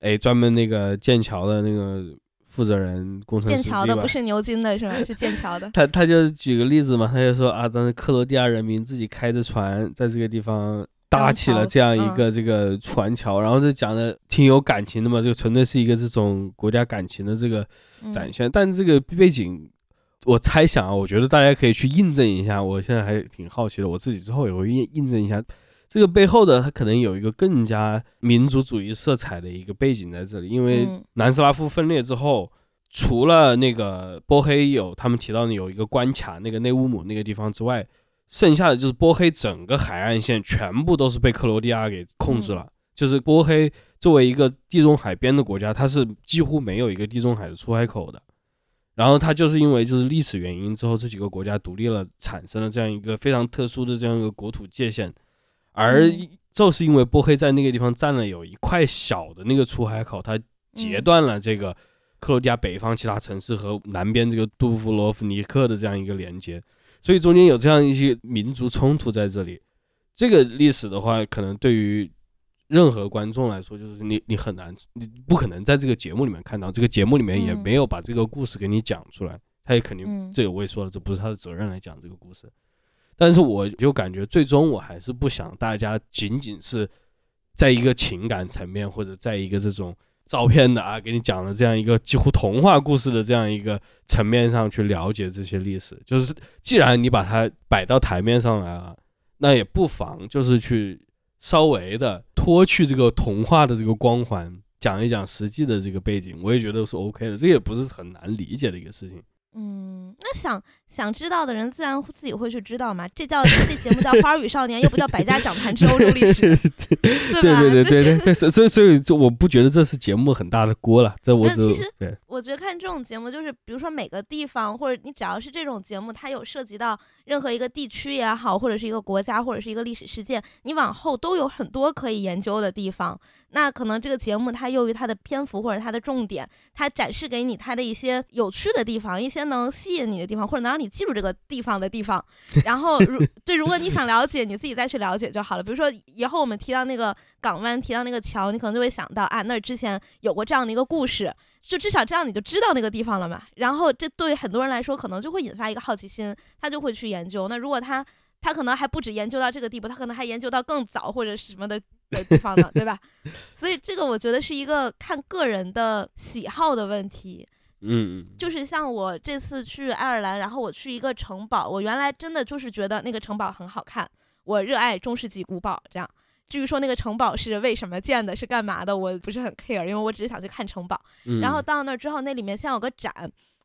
哎，专门那个建桥的那个负责人工程师，建桥的不是牛津的是吧？是建桥的。他他就举个例子嘛，他就说啊，当时克罗地亚人民自己开着船在这个地方搭起了这样一个这个船桥，然后这讲的挺有感情的嘛，这个纯粹是一个这种国家感情的这个展现。但这个背景，我猜想啊，我觉得大家可以去印证一下。我现在还挺好奇的，我自己之后也会印印证一下。这个背后的它可能有一个更加民族主义色彩的一个背景在这里，因为南斯拉夫分裂之后，除了那个波黑有他们提到的有一个关卡，那个内乌姆那个地方之外，剩下的就是波黑整个海岸线全部都是被克罗地亚给控制了。就是波黑作为一个地中海边的国家，它是几乎没有一个地中海的出海口的。然后它就是因为就是历史原因之后，这几个国家独立了，产生了这样一个非常特殊的这样一个国土界限。而就是因为波黑在那个地方占了有一块小的那个出海口，它截断了这个克罗地亚北方其他城市和南边这个杜夫罗夫尼克的这样一个连接，所以中间有这样一些民族冲突在这里。这个历史的话，可能对于任何观众来说，就是你你很难，你不可能在这个节目里面看到，这个节目里面也没有把这个故事给你讲出来，他也肯定这个我也说了，这不是他的责任来讲这个故事。但是我就感觉，最终我还是不想大家仅仅是在一个情感层面，或者在一个这种照片的啊，给你讲了这样一个几乎童话故事的这样一个层面上去了解这些历史。就是既然你把它摆到台面上来了，那也不妨就是去稍微的脱去这个童话的这个光环，讲一讲实际的这个背景，我也觉得是 OK 的。这也不是很难理解的一个事情。嗯，那想想知道的人自然自己会去知道嘛。这叫这节目叫《花儿与少年》，又不叫《百家讲坛之欧洲历史》，对吧？对对对对对，所以所以就我不觉得这是节目很大的锅了。这我其实对，我觉得看这种节目，就是比如说每个地方，或者你只要是这种节目，它有涉及到任何一个地区也好，或者是一个国家，或者是一个历史事件，你往后都有很多可以研究的地方。那可能这个节目它由于它的篇幅或者它的重点，它展示给你它的一些有趣的地方，一些能吸引你的地方，或者能让你记住这个地方的地方。然后，如 对，如果你想了解，你自己再去了解就好了。比如说以后我们提到那个港湾，提到那个桥，你可能就会想到啊，那之前有过这样的一个故事，就至少这样你就知道那个地方了嘛。然后这对很多人来说，可能就会引发一个好奇心，他就会去研究。那如果他他可能还不止研究到这个地步，他可能还研究到更早或者是什么的。的地方的，对吧？所以这个我觉得是一个看个人的喜好的问题。嗯嗯，就是像我这次去爱尔兰，然后我去一个城堡，我原来真的就是觉得那个城堡很好看，我热爱中世纪古堡。这样，至于说那个城堡是为什么建的，是干嘛的，我不是很 care，因为我只是想去看城堡。然后到那之后，那里面先有个展，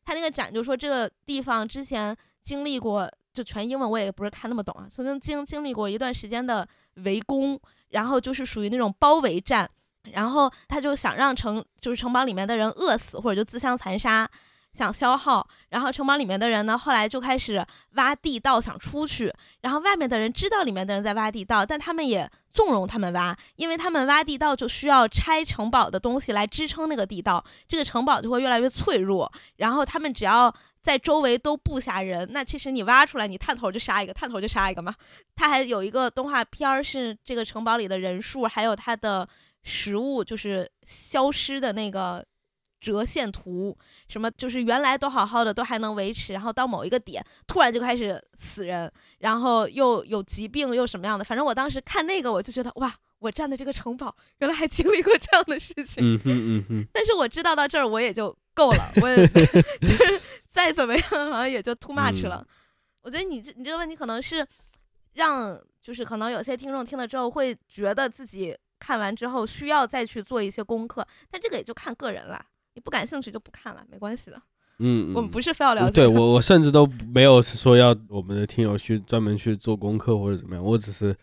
他那个展就说这个地方之前经历过，就全英文我也不是看那么懂啊，曾经经经历过一段时间的围攻。然后就是属于那种包围战，然后他就想让城就是城堡里面的人饿死，或者就自相残杀，想消耗。然后城堡里面的人呢，后来就开始挖地道想出去。然后外面的人知道里面的人在挖地道，但他们也纵容他们挖，因为他们挖地道就需要拆城堡的东西来支撑那个地道，这个城堡就会越来越脆弱。然后他们只要在周围都布下人，那其实你挖出来，你探头就杀一个，探头就杀一个嘛。他还有一个动画片儿，是这个城堡里的人数，还有它的。食物就是消失的那个折线图，什么就是原来都好好的，都还能维持，然后到某一个点突然就开始死人，然后又有疾病又什么样的，反正我当时看那个我就觉得哇，我站的这个城堡原来还经历过这样的事情。嗯哼嗯哼。但是我知道到这儿我也就够了，我 就是再怎么样好像也就 too much 了。我觉得你这你这个问题可能是让就是可能有些听众听了之后会觉得自己。看完之后需要再去做一些功课，但这个也就看个人了。你不感兴趣就不看了，没关系的。嗯，我们不是非要了解。对我，我甚至都没有说要我们的听友去专门去做功课或者怎么样，我只是。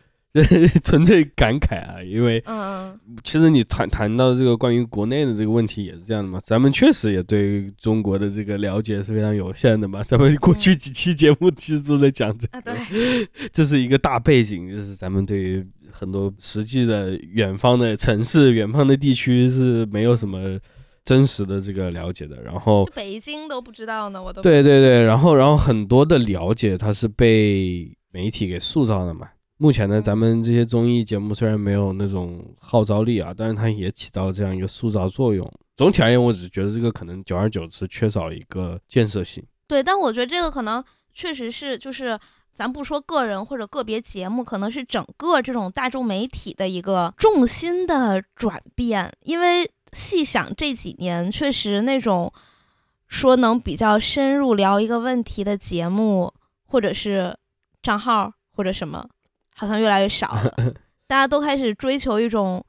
纯粹感慨啊，因为嗯，其实你谈谈到这个关于国内的这个问题也是这样的嘛，咱们确实也对中国的这个了解是非常有限的嘛。咱们过去几期节目其实都在讲这，对，这是一个大背景，就是咱们对于很多实际的远方的城市、远方的地区是没有什么真实的这个了解的。然后北京都不知道呢，我都对对对，然后然后很多的了解它是被媒体给塑造的嘛。目前呢，咱们这些综艺节目虽然没有那种号召力啊，但是它也起到了这样一个塑造作用。总体而言，我只是觉得这个可能久而久之缺少一个建设性。对，但我觉得这个可能确实是，就是咱不说个人或者个别节目，可能是整个这种大众媒体的一个重心的转变。因为细想这几年，确实那种说能比较深入聊一个问题的节目，或者是账号或者什么。好像越来越少了，大家都开始追求一种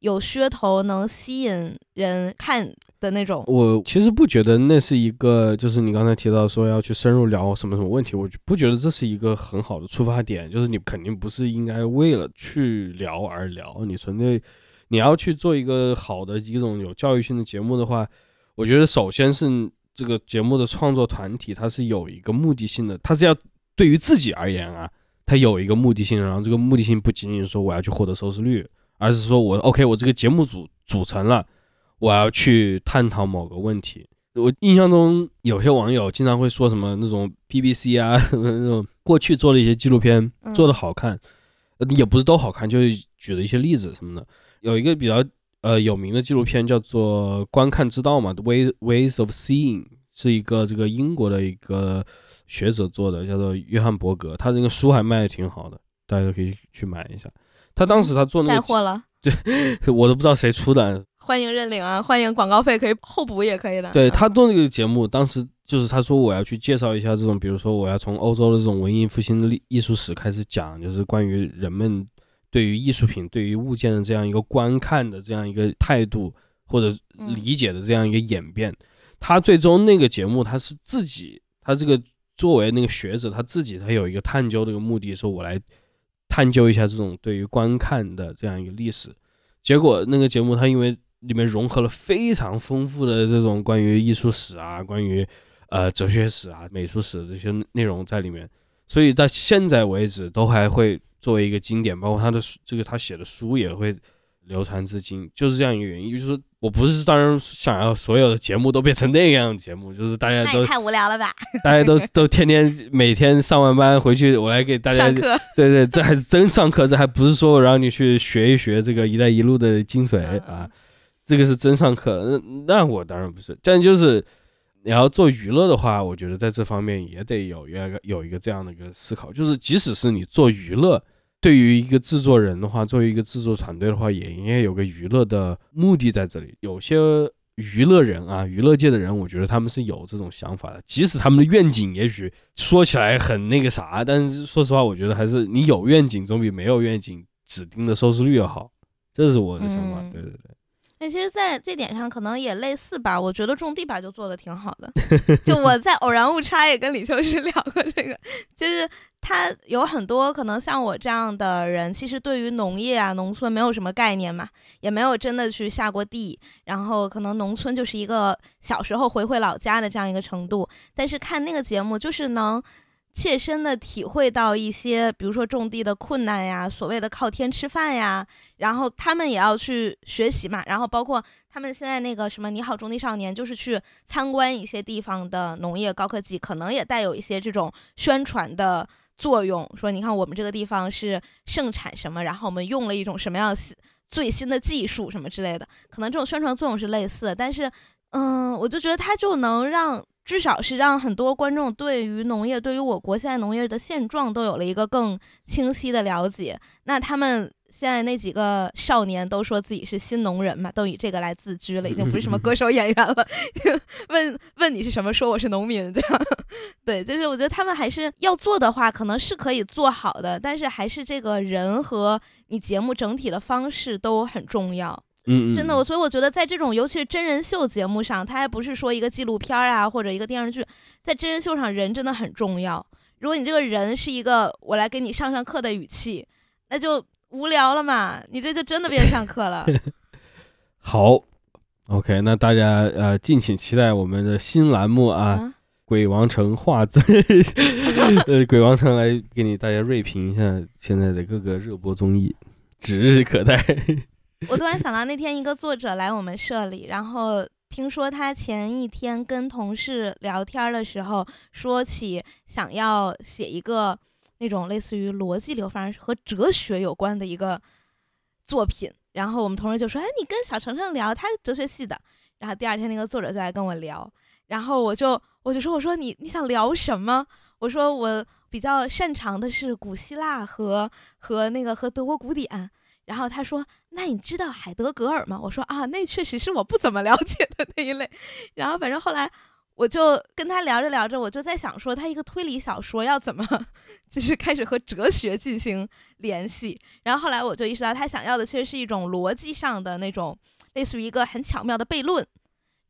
有噱头、能吸引人看的那种。我其实不觉得那是一个，就是你刚才提到说要去深入聊什么什么问题，我不觉得这是一个很好的出发点。就是你肯定不是应该为了去聊而聊，你纯粹你要去做一个好的一种有教育性的节目的话，我觉得首先是这个节目的创作团体它是有一个目的性的，它是要对于自己而言啊。它有一个目的性，然后这个目的性不仅仅说我要去获得收视率，而是说我 OK，我这个节目组组成了，我要去探讨某个问题。我印象中有些网友经常会说什么那种 BBC 啊，那种过去做的一些纪录片做的好看，也不是都好看，就是举了一些例子什么的。有一个比较呃有名的纪录片叫做《观看之道》嘛，《Way Ways of Seeing》是一个这个英国的一个。学者做的叫做约翰伯格，他这个书还卖的挺好的，大家都可以去买一下。他当时他做那个带货了，对我都不知道谁出的，欢迎认领啊，欢迎广告费可以后补也可以的。对他做那个节目，当时就是他说我要去介绍一下这种，比如说我要从欧洲的这种文艺复兴的艺艺术史开始讲，就是关于人们对于艺术品、对于物件的这样一个观看的这样一个态度或者理解的这样一个演变。他最终那个节目他是自己他这个。作为那个学者，他自己他有一个探究的一个目的，说我来探究一下这种对于观看的这样一个历史。结果那个节目，它因为里面融合了非常丰富的这种关于艺术史啊、关于呃哲学史啊、美术史这些内容在里面，所以到现在为止都还会作为一个经典，包括他的这个他写的书也会。流传至今就是这样一个原因，就是说我不是当然想要所有的节目都变成那样的节目，就是大家都太无聊了吧？大家都 都天天每天上完班回去，我来给大家上课。对对，这还是真上课，这还不是说我让你去学一学这个“一带一路”的精髓啊，这个是真上课。那那我当然不是，但就是你要做娱乐的话，我觉得在这方面也得有一个有一个这样的一个思考，就是即使是你做娱乐。对于一个制作人的话，作为一个制作团队的话，也应该有个娱乐的目的在这里。有些娱乐人啊，娱乐界的人，我觉得他们是有这种想法的。即使他们的愿景也许说起来很那个啥，但是说实话，我觉得还是你有愿景总比没有愿景指定的收视率要好。这是我的想法。对对对。那其实，在这点上可能也类似吧。我觉得种地吧就做的挺好的。就我在偶然误差也跟李秋实 聊过这个，就是。他有很多可能像我这样的人，其实对于农业啊、农村没有什么概念嘛，也没有真的去下过地，然后可能农村就是一个小时候回回老家的这样一个程度。但是看那个节目，就是能切身的体会到一些，比如说种地的困难呀，所谓的靠天吃饭呀，然后他们也要去学习嘛，然后包括他们现在那个什么“你好，种地少年”，就是去参观一些地方的农业高科技，可能也带有一些这种宣传的。作用说，你看我们这个地方是盛产什么，然后我们用了一种什么样最新的技术什么之类的，可能这种宣传作用是类似的。但是，嗯，我就觉得它就能让，至少是让很多观众对于农业，对于我国现在农业的现状都有了一个更清晰的了解。那他们。现在那几个少年都说自己是新农人嘛，都以这个来自居了，已经不是什么 歌手演员了。问问你是什么，说我是农民，这样。对，就是我觉得他们还是要做的话，可能是可以做好的，但是还是这个人和你节目整体的方式都很重要。嗯，真的，我所以我觉得在这种尤其是真人秀节目上，它还不是说一个纪录片啊或者一个电视剧，在真人秀上人真的很重要。如果你这个人是一个我来给你上上课的语气，那就。无聊了嘛？你这就真的变上课了。好，OK，那大家呃敬请期待我们的新栏目啊，《鬼王城画字》，呃，鬼王城来给你大家锐评一下现在的各个热播综艺，指日可待。我突然想到那天一个作者来我们社里，然后听说他前一天跟同事聊天的时候，说起想要写一个。那种类似于逻辑流，反正和哲学有关的一个作品。然后我们同事就说：“哎，你跟小程程聊，他哲学系的。”然后第二天那个作者就来跟我聊，然后我就我就说：“我说你你想聊什么？”我说：“我比较擅长的是古希腊和和那个和德国古典。”然后他说：“那你知道海德格尔吗？”我说：“啊，那确实是我不怎么了解的那一类。”然后反正后来。我就跟他聊着聊着，我就在想说，他一个推理小说要怎么，就是开始和哲学进行联系。然后后来我就意识到，他想要的其实是一种逻辑上的那种，类似于一个很巧妙的悖论，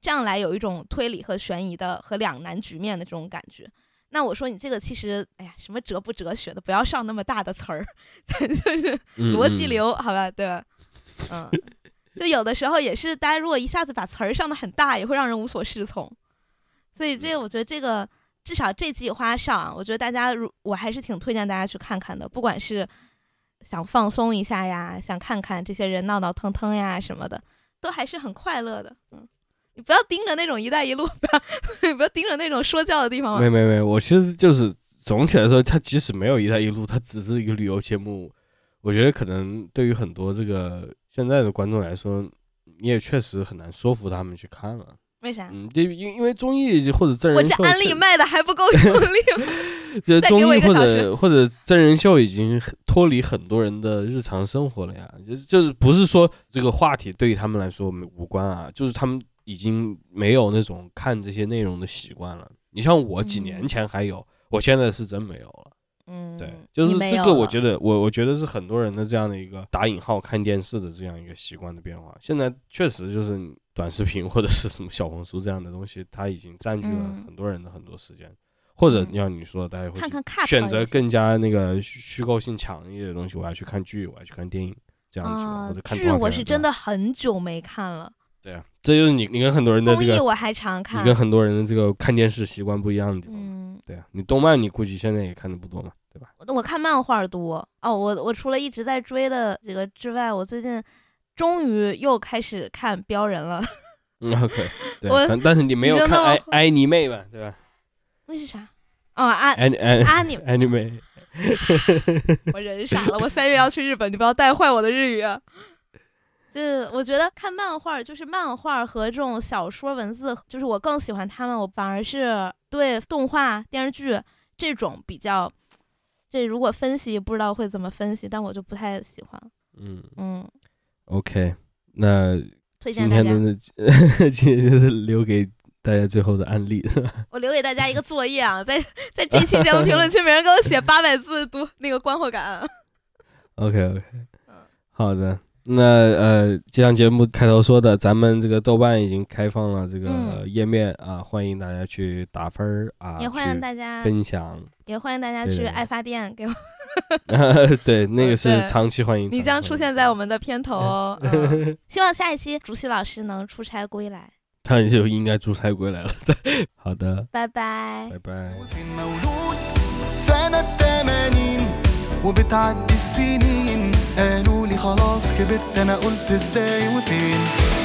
这样来有一种推理和悬疑的和两难局面的这种感觉。那我说你这个其实，哎呀，什么哲不哲学的，不要上那么大的词儿，咱就是逻辑流，好吧？对吧？嗯，就有的时候也是，大家如果一下子把词儿上的很大，也会让人无所适从。所以这个，我觉得这个至少这季花少，我觉得大家如我还是挺推荐大家去看看的。不管是想放松一下呀，想看看这些人闹闹腾腾呀什么的，都还是很快乐的。嗯，你不要盯着那种“一带一路”，不要不要盯着那种说教的地方。没没没，我其实就是总体来说，它即使没有“一带一路”，它只是一个旅游节目。我觉得可能对于很多这个现在的观众来说，你也确实很难说服他们去看了。为啥？嗯，就因因为综艺或者真人秀，我这安利卖的还不够用 力。就综艺或者或者真人秀已经脱离很多人的日常生活了呀。就就是不是说这个话题对于他们来说无关啊，就是他们已经没有那种看这些内容的习惯了。你像我几年前还有，我现在是真没有了。嗯，对，就是这个，我觉得我我觉得是很多人的这样的一个打引号看电视的这样一个习惯的变化。现在确实就是短视频或者是什么小红书这样的东西，它已经占据了很多人的很多时间。或者像你说，大家会选择更加那个虚构性强一点的东西，我要去看剧，我要去看电影这样子，或者看剧，我是真的很久没看了。对啊，这就是你你跟很多人的这个，我还常看，你跟很多人的这个看电视习惯不一样的地方。嗯，对啊，你动漫你估计现在也看的不多嘛，对吧？我看漫画多哦，我我除了一直在追的几个之外，我最近终于又开始看标人了。OK，对，但是你没有看爱爱你妹吧，对吧？那是啥？哦，安安安安你 爱你妹。我人傻了，我三月要去日本，你不要带坏我的日语。就是我觉得看漫画，就是漫画和这种小说文字，就是我更喜欢他们。我反而是对动画电视剧这种比较，这如果分析不知道会怎么分析，但我就不太喜欢。嗯嗯，OK，那推荐大家，今天就是留给大家最后的案例。我留给大家一个作业啊，在在这期节目评论区，每人给我写八百字读那个观后感。OK OK，嗯，好的。那呃，就像节目开头说的，咱们这个豆瓣已经开放了这个嗯页面啊，欢迎大家去打分儿啊，也欢迎大家，分享。也欢迎大家去爱发电给我，对，那个是长期欢迎。你将出现在我们的片头哦。嗯希望下一期竹溪老师能出差归来，他就应该出差归来了。好的，拜拜。拜拜。وفين مولود سنة 80 وبتعدي السنين. قالوا لي خلاص كبرت أنا قلت إزاي وفين؟